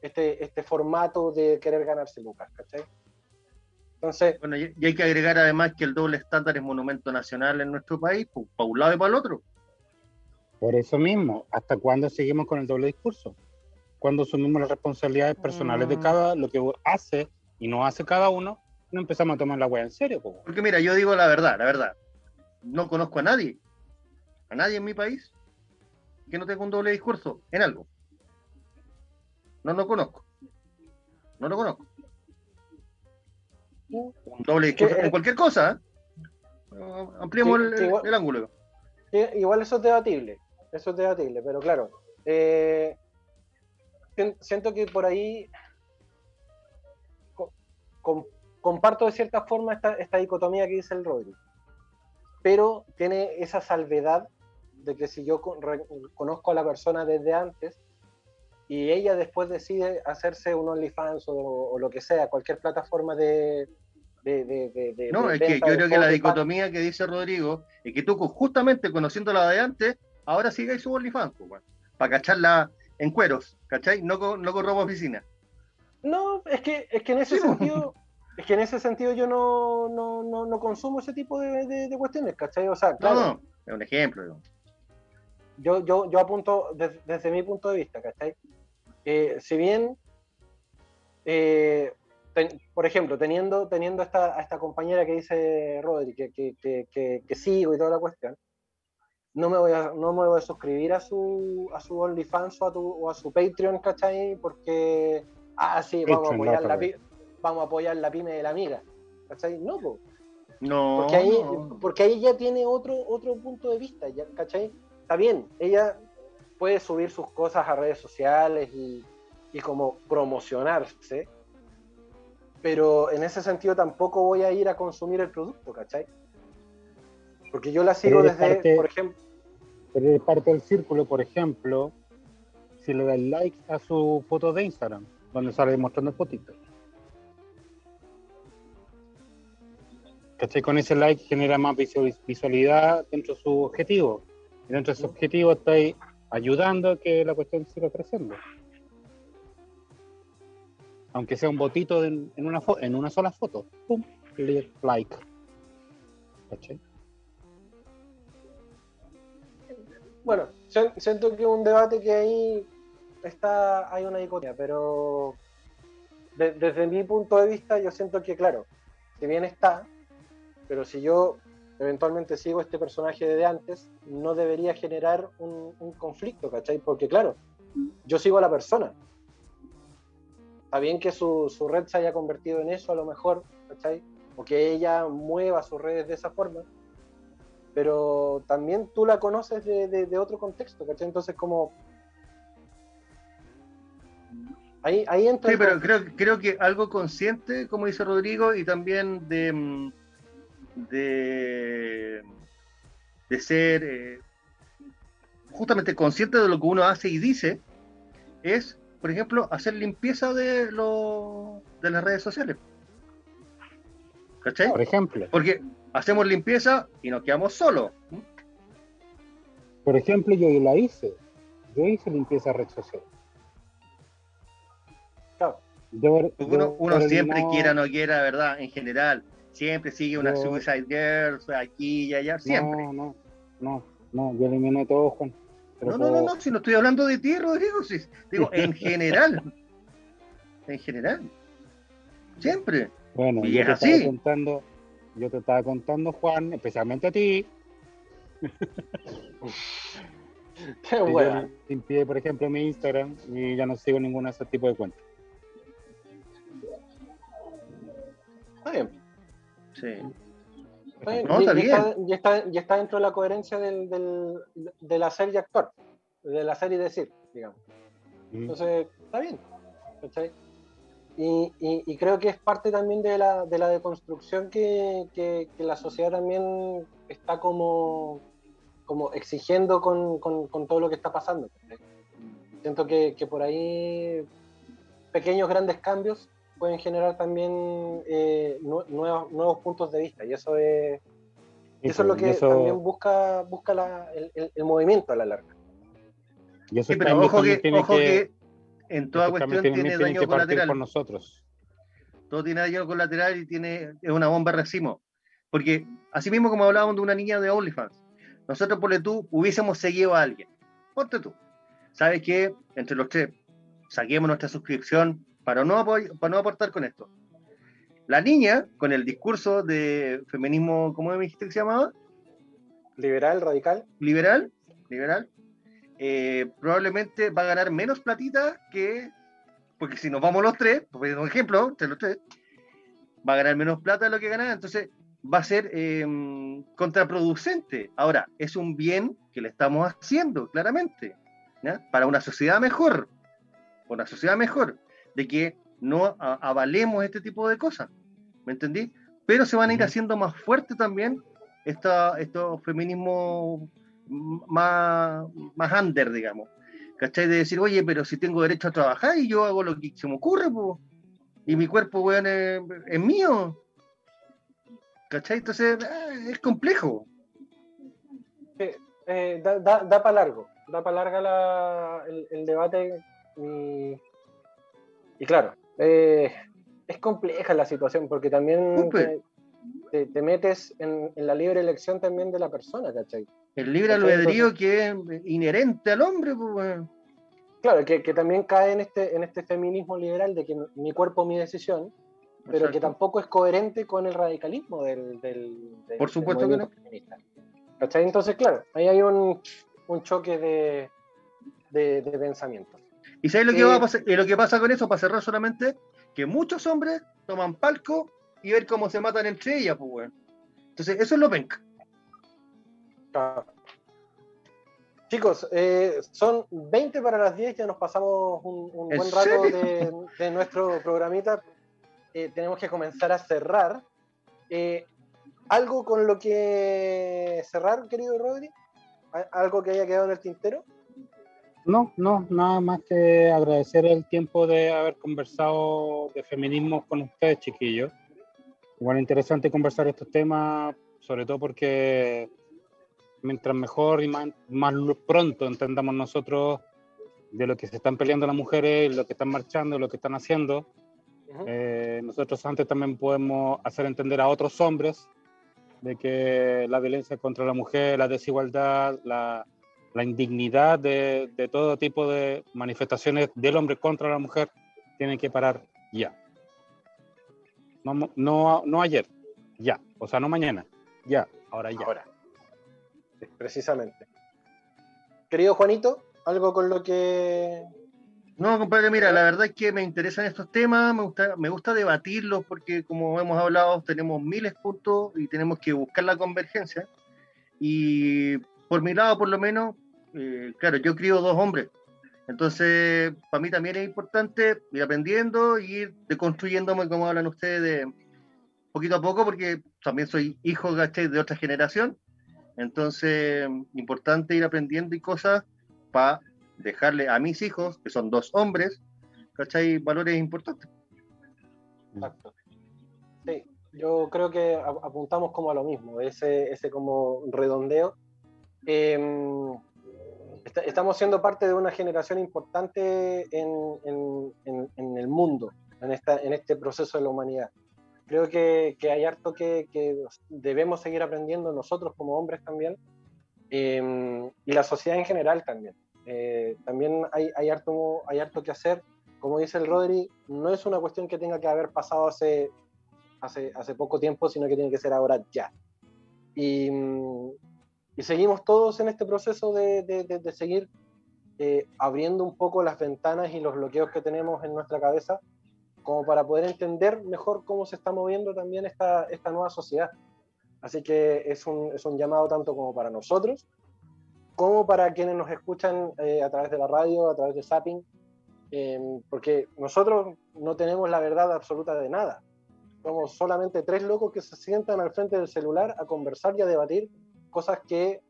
este, este formato de querer ganarse lucas, ¿cachai? Entonces, Bueno, y, hay que agregar además que el doble estándar es monumento nacional en nuestro país, pues, para un lado y para el otro. Por eso mismo, ¿hasta cuándo seguimos con el doble discurso? ¿Cuándo asumimos las responsabilidades personales de Mm. cada, lo que hace y no hace cada uno? No empezamos a tomar la wea en serio, po. Porque mira, yo digo la verdad, la verdad. No conozco a nadie, a nadie en mi país, que no tenga un doble discurso en algo. No lo conozco. No lo conozco. Un doble discurso Que- en cualquier cosa. ¿eh? Ampliemos el, que igual- el ángulo. igual eso es debatible, eso es debatible, pero claro, eh, sien- siento que por ahí co- com- comparto de cierta forma esta, esta dicotomía que dice el Rodri, pero tiene esa salvedad de que si yo conozco a la persona desde antes y ella después decide hacerse un OnlyFans o, o lo que sea, cualquier plataforma de... de, de- No, es que yo creo que la dicotomía que dice Rodrigo es que tú justamente conociéndola de antes, ahora sigáis su OnlyFans, para cacharla en cueros, ¿cachai? No con, no con ropa oficina. No, es que, es que en ese Sí, po. sentido, es que en ese sentido yo no, no, no, no consumo ese tipo de, de- de cuestiones, ¿cachai? O sea, No, claro, no, es un ejemplo. yo, yo, yo apunto des- desde mi punto de vista, ¿cachai? Eh, si bien eh, ten- por ejemplo, teniendo, teniendo esta, a esta compañera que dice Rodri, que, que, que, que- que sigo y toda la cuestión, no me voy a, no me voy a suscribir a su, a su OnlyFans o a, tu, o a su Patreon, ¿cachai? Porque, ah, sí, vamos a, apoyar la vamos a apoyar la pyme de la amiga, ¿cachai? No, po. No, Porque ahí, no. porque ahí ya tiene otro, otro punto de vista, ya, ¿cachai? Está bien, ella puede subir sus cosas a redes sociales y, y como promocionarse, pero en ese sentido tampoco voy a ir a consumir el producto, ¿cachai? Porque yo la sigo desde, parte- por ejemplo, Pero eres parte del círculo, por ejemplo, si le das like a su foto de Instagram, donde sale mostrando fotitos. ¿Cachai? Con ese like genera más visual- visualidad dentro de su objetivo. Y dentro de su objetivo estáis ayudando a que la cuestión siga creciendo. Aunque sea un botito en, una, en una sola foto. ¡Pum! Like. Bueno, si- siento que un debate que ahí está, hay una dicotomía, pero de- desde mi punto de vista yo siento que, claro, si bien está, pero si yo eventualmente sigo este personaje de antes, no debería generar un, un conflicto, ¿cachai? Porque claro, yo sigo a la persona. Está bien que su, su red se haya convertido en eso a lo mejor, ¿cachai? O que ella mueva sus redes de esa forma, pero también tú la conoces de, de- de otro contexto, ¿cachai? Entonces como... Ahí, ahí entra... Sí, pero creo, creo que algo consciente, como dice Rodrigo, y también de, mm, de, de ser eh, justamente consciente de lo que uno hace y dice, es, por ejemplo, hacer limpieza de, lo, de las redes sociales. ¿Cachai? Por ejemplo. Porque hacemos limpieza y nos quedamos solos. Por ejemplo, yo la hice. Yo hice limpieza red social. Claro. Yo uno, yo uno siempre quiera o no quiera, ¿verdad? En general, siempre sigue una Yo- Suicide Girls aquí y allá, siempre. No, no, no, no, yo eliminé todo, Juan. Pero No, no, no, no, si no estoy hablando de ti, Rodrigo, si- digo, en general. En general. Siempre. Bueno, y yo es te así. estaba contando, yo te estaba contando, Juan, especialmente a ti, Qué yo limpié, por ejemplo, mi Instagram y ya no sigo ninguna de esos tipos de cuentas. Está bien. Sí. No, y, está y bien. está, y está- y está dentro de la coherencia del, del- de la serie actor, de la serie decir, digamos. Mm. Entonces, está bien. ¿cachai? Y, y- y creo que es parte también de la, de la deconstrucción que, que- que la sociedad también está como, como exigiendo con, con- con todo lo que está pasando. ¿cachai? Siento que, que por ahí pequeños, grandes cambios pueden generar también eh, nue- nuevos, nuevos puntos de vista. Y eso es, y eso es lo y que eso- también busca, busca la- el, el- el movimiento a la larga. y esos Sí, pero ojo que, ojo que en toda cuestión tiene daño que colateral. por nosotros. Todo tiene daño colateral y tiene, es una bomba de racimo. Porque, así mismo como hablábamos de una niña de OnlyFans, nosotros, por tú, hubiésemos seguido a alguien. Ponte tú. ¿Sabes qué? Entre los tres, saquemos nuestra suscripción para no, para no aportar con esto. La niña, con el discurso de feminismo, ¿cómo me dijiste que se llamaba? Liberal, radical. liberal, liberal, eh, probablemente va a ganar menos platita que, porque si nos vamos los tres, por un ejemplo, entre los tres, va a ganar menos plata de lo que ganaba, entonces va a ser eh, contraproducente. Ahora, es un bien que le estamos haciendo, claramente, ¿ya? para una sociedad mejor, una sociedad mejor, de que no a- avalemos este tipo de cosas, ¿me entendí? Pero se van a ir haciendo más fuertes también esta, estos feminismos más, más under, digamos. ¿Cachai? De decir, oye, pero si tengo derecho a trabajar y yo hago lo que se me ocurre, po, y mi cuerpo, weón, es, es mío. ¿Cachai? Entonces, ah, es complejo. Eh, da da, para largo, da para larga la- el, el debate y, y claro, eh, es compleja la situación porque también te, te- te metes en, en la libre elección también de la persona, ¿cachai? El libre albedrío que es inherente al hombre, pues. Claro, que, que también cae en este, en este feminismo liberal de que mi cuerpo, mi decisión, pero que tampoco es coherente con el radicalismo del, del, del- Por del supuesto que movimiento feminista. ¿Cachai? Entonces, claro, ahí hay un, un choque de, de, de pensamiento. ¿Y sabes lo que, Eh, va a pasar- y lo que pasa con eso, para cerrar solamente? Que muchos hombres toman palco y ver cómo se matan entre ellas, pues, weón. Entonces, eso es lo penca. Chicos, eh, son 20 para las 10, ya nos pasamos un, un ¿En buen rato de, de nuestro programita. Eh, tenemos que comenzar a cerrar. Eh, ¿Algo con lo que cerrar, querido Rodri? ¿Al- ¿Algo que haya quedado en el tintero? No, no, nada más que agradecer el tiempo de haber conversado de feminismo con ustedes, chiquillos. Igual interesante conversar estos temas, sobre todo porque mientras mejor y más, pronto entendamos nosotros de lo que se están peleando las mujeres, lo que están marchando, lo que están haciendo, eh, nosotros antes también podemos hacer entender a otros hombres de que la violencia contra la mujer, la desigualdad, la, la indignidad de, de todo tipo de manifestaciones del hombre contra la mujer tienen que parar ya. No, no, no ayer, ya. O sea, no mañana, ya, ahora ya. Ahora. Sí, precisamente. Querido Juanito, ¿algo con lo que... No, compadre, mira, la verdad es que me interesan estos temas, me gusta, me gusta debatirlos porque como hemos hablado tenemos miles de puntos y tenemos que buscar la convergencia. Y por mi lado, por lo menos, eh, claro, yo crío dos hombres. Entonces, para mí también es importante ir aprendiendo y ir deconstruyéndome, como hablan ustedes, de poquito a poco, porque también soy hijo de otra generación. Entonces, importante ir aprendiendo y cosas para dejarle a mis hijos, que son dos hombres, ¿cachai? Valores importantes. Exacto. Sí, yo creo que apuntamos como a lo mismo, ese, ese como redondeo. Eh, est- estamos siendo parte de una generación importante en, en- en- en el mundo, en, esta, en este proceso de la humanidad. Creo que, que hay harto que, que debemos seguir aprendiendo nosotros como hombres también, eh, y la sociedad en general también. Eh, también hay, hay, harto, hay harto que hacer. Como dice el Rodri, no es una cuestión que tenga que haber pasado hace, hace, hace poco tiempo, sino que tiene que ser ahora ya. Y, y seguimos todos en este proceso de, de, de- de seguir eh, abriendo un poco las ventanas y los bloqueos que tenemos en nuestra cabeza, como para poder entender mejor cómo se está moviendo también esta, esta nueva sociedad. Así que es un, es un llamado tanto como para nosotros, como para quienes nos escuchan eh, a través de la radio, a través de Zapping, eh, porque nosotros no tenemos la verdad absoluta de nada. Somos solamente tres locos que se sientan al frente del celular a conversar y a debatir cosas que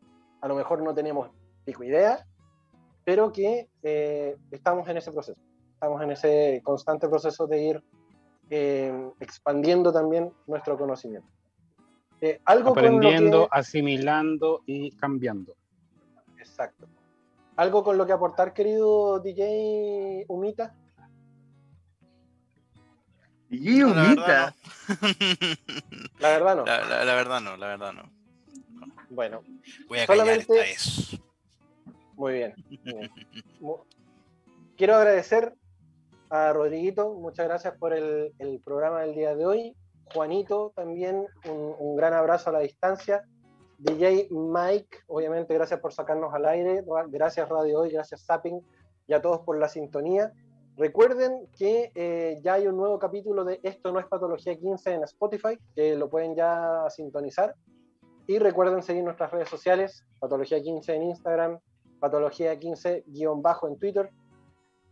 a lo mejor no tenemos pico idea, pero que eh, estamos en ese proceso. Estamos en ese constante proceso de ir eh, expandiendo también nuestro conocimiento. Eh, algo Aprendiendo, que- asimilando y cambiando. Exacto. ¿Algo con lo que aportar, querido DJ Humita? La humita. verdad La verdad no. no. La, la- la verdad no, la verdad no. Bueno, Voy a Solamente- esta vez. muy bien. Quiero agradecer a Rodriguito, muchas gracias por el, el programa del día de hoy. Juanito, también un, un gran abrazo a la distancia. DJ Mike, obviamente, gracias por sacarnos al aire. Ra- Gracias Radio Hoy, gracias Zapping y a todos por la sintonía. Recuerden que eh, ya hay un nuevo capítulo de Esto no es Patología 15 en Spotify, que lo pueden ya sintonizar. Y recuerden seguir nuestras redes sociales, Patología 15 en Instagram, Patología 15-bajo en Twitter,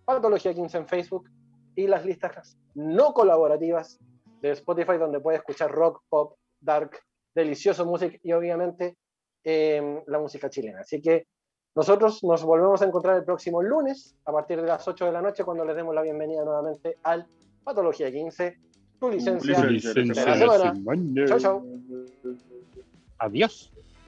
Patología 15 en Facebook y las listas no colaborativas de Spotify donde puede escuchar rock, pop, dark, delicioso music y obviamente eh, la música chilena. Así que nosotros nos volvemos a encontrar el próximo lunes a partir de las 8 de la noche cuando les demos la bienvenida nuevamente al Patología 15, tu licencia. Licencia. de la semana. Chau, chau. Adiós.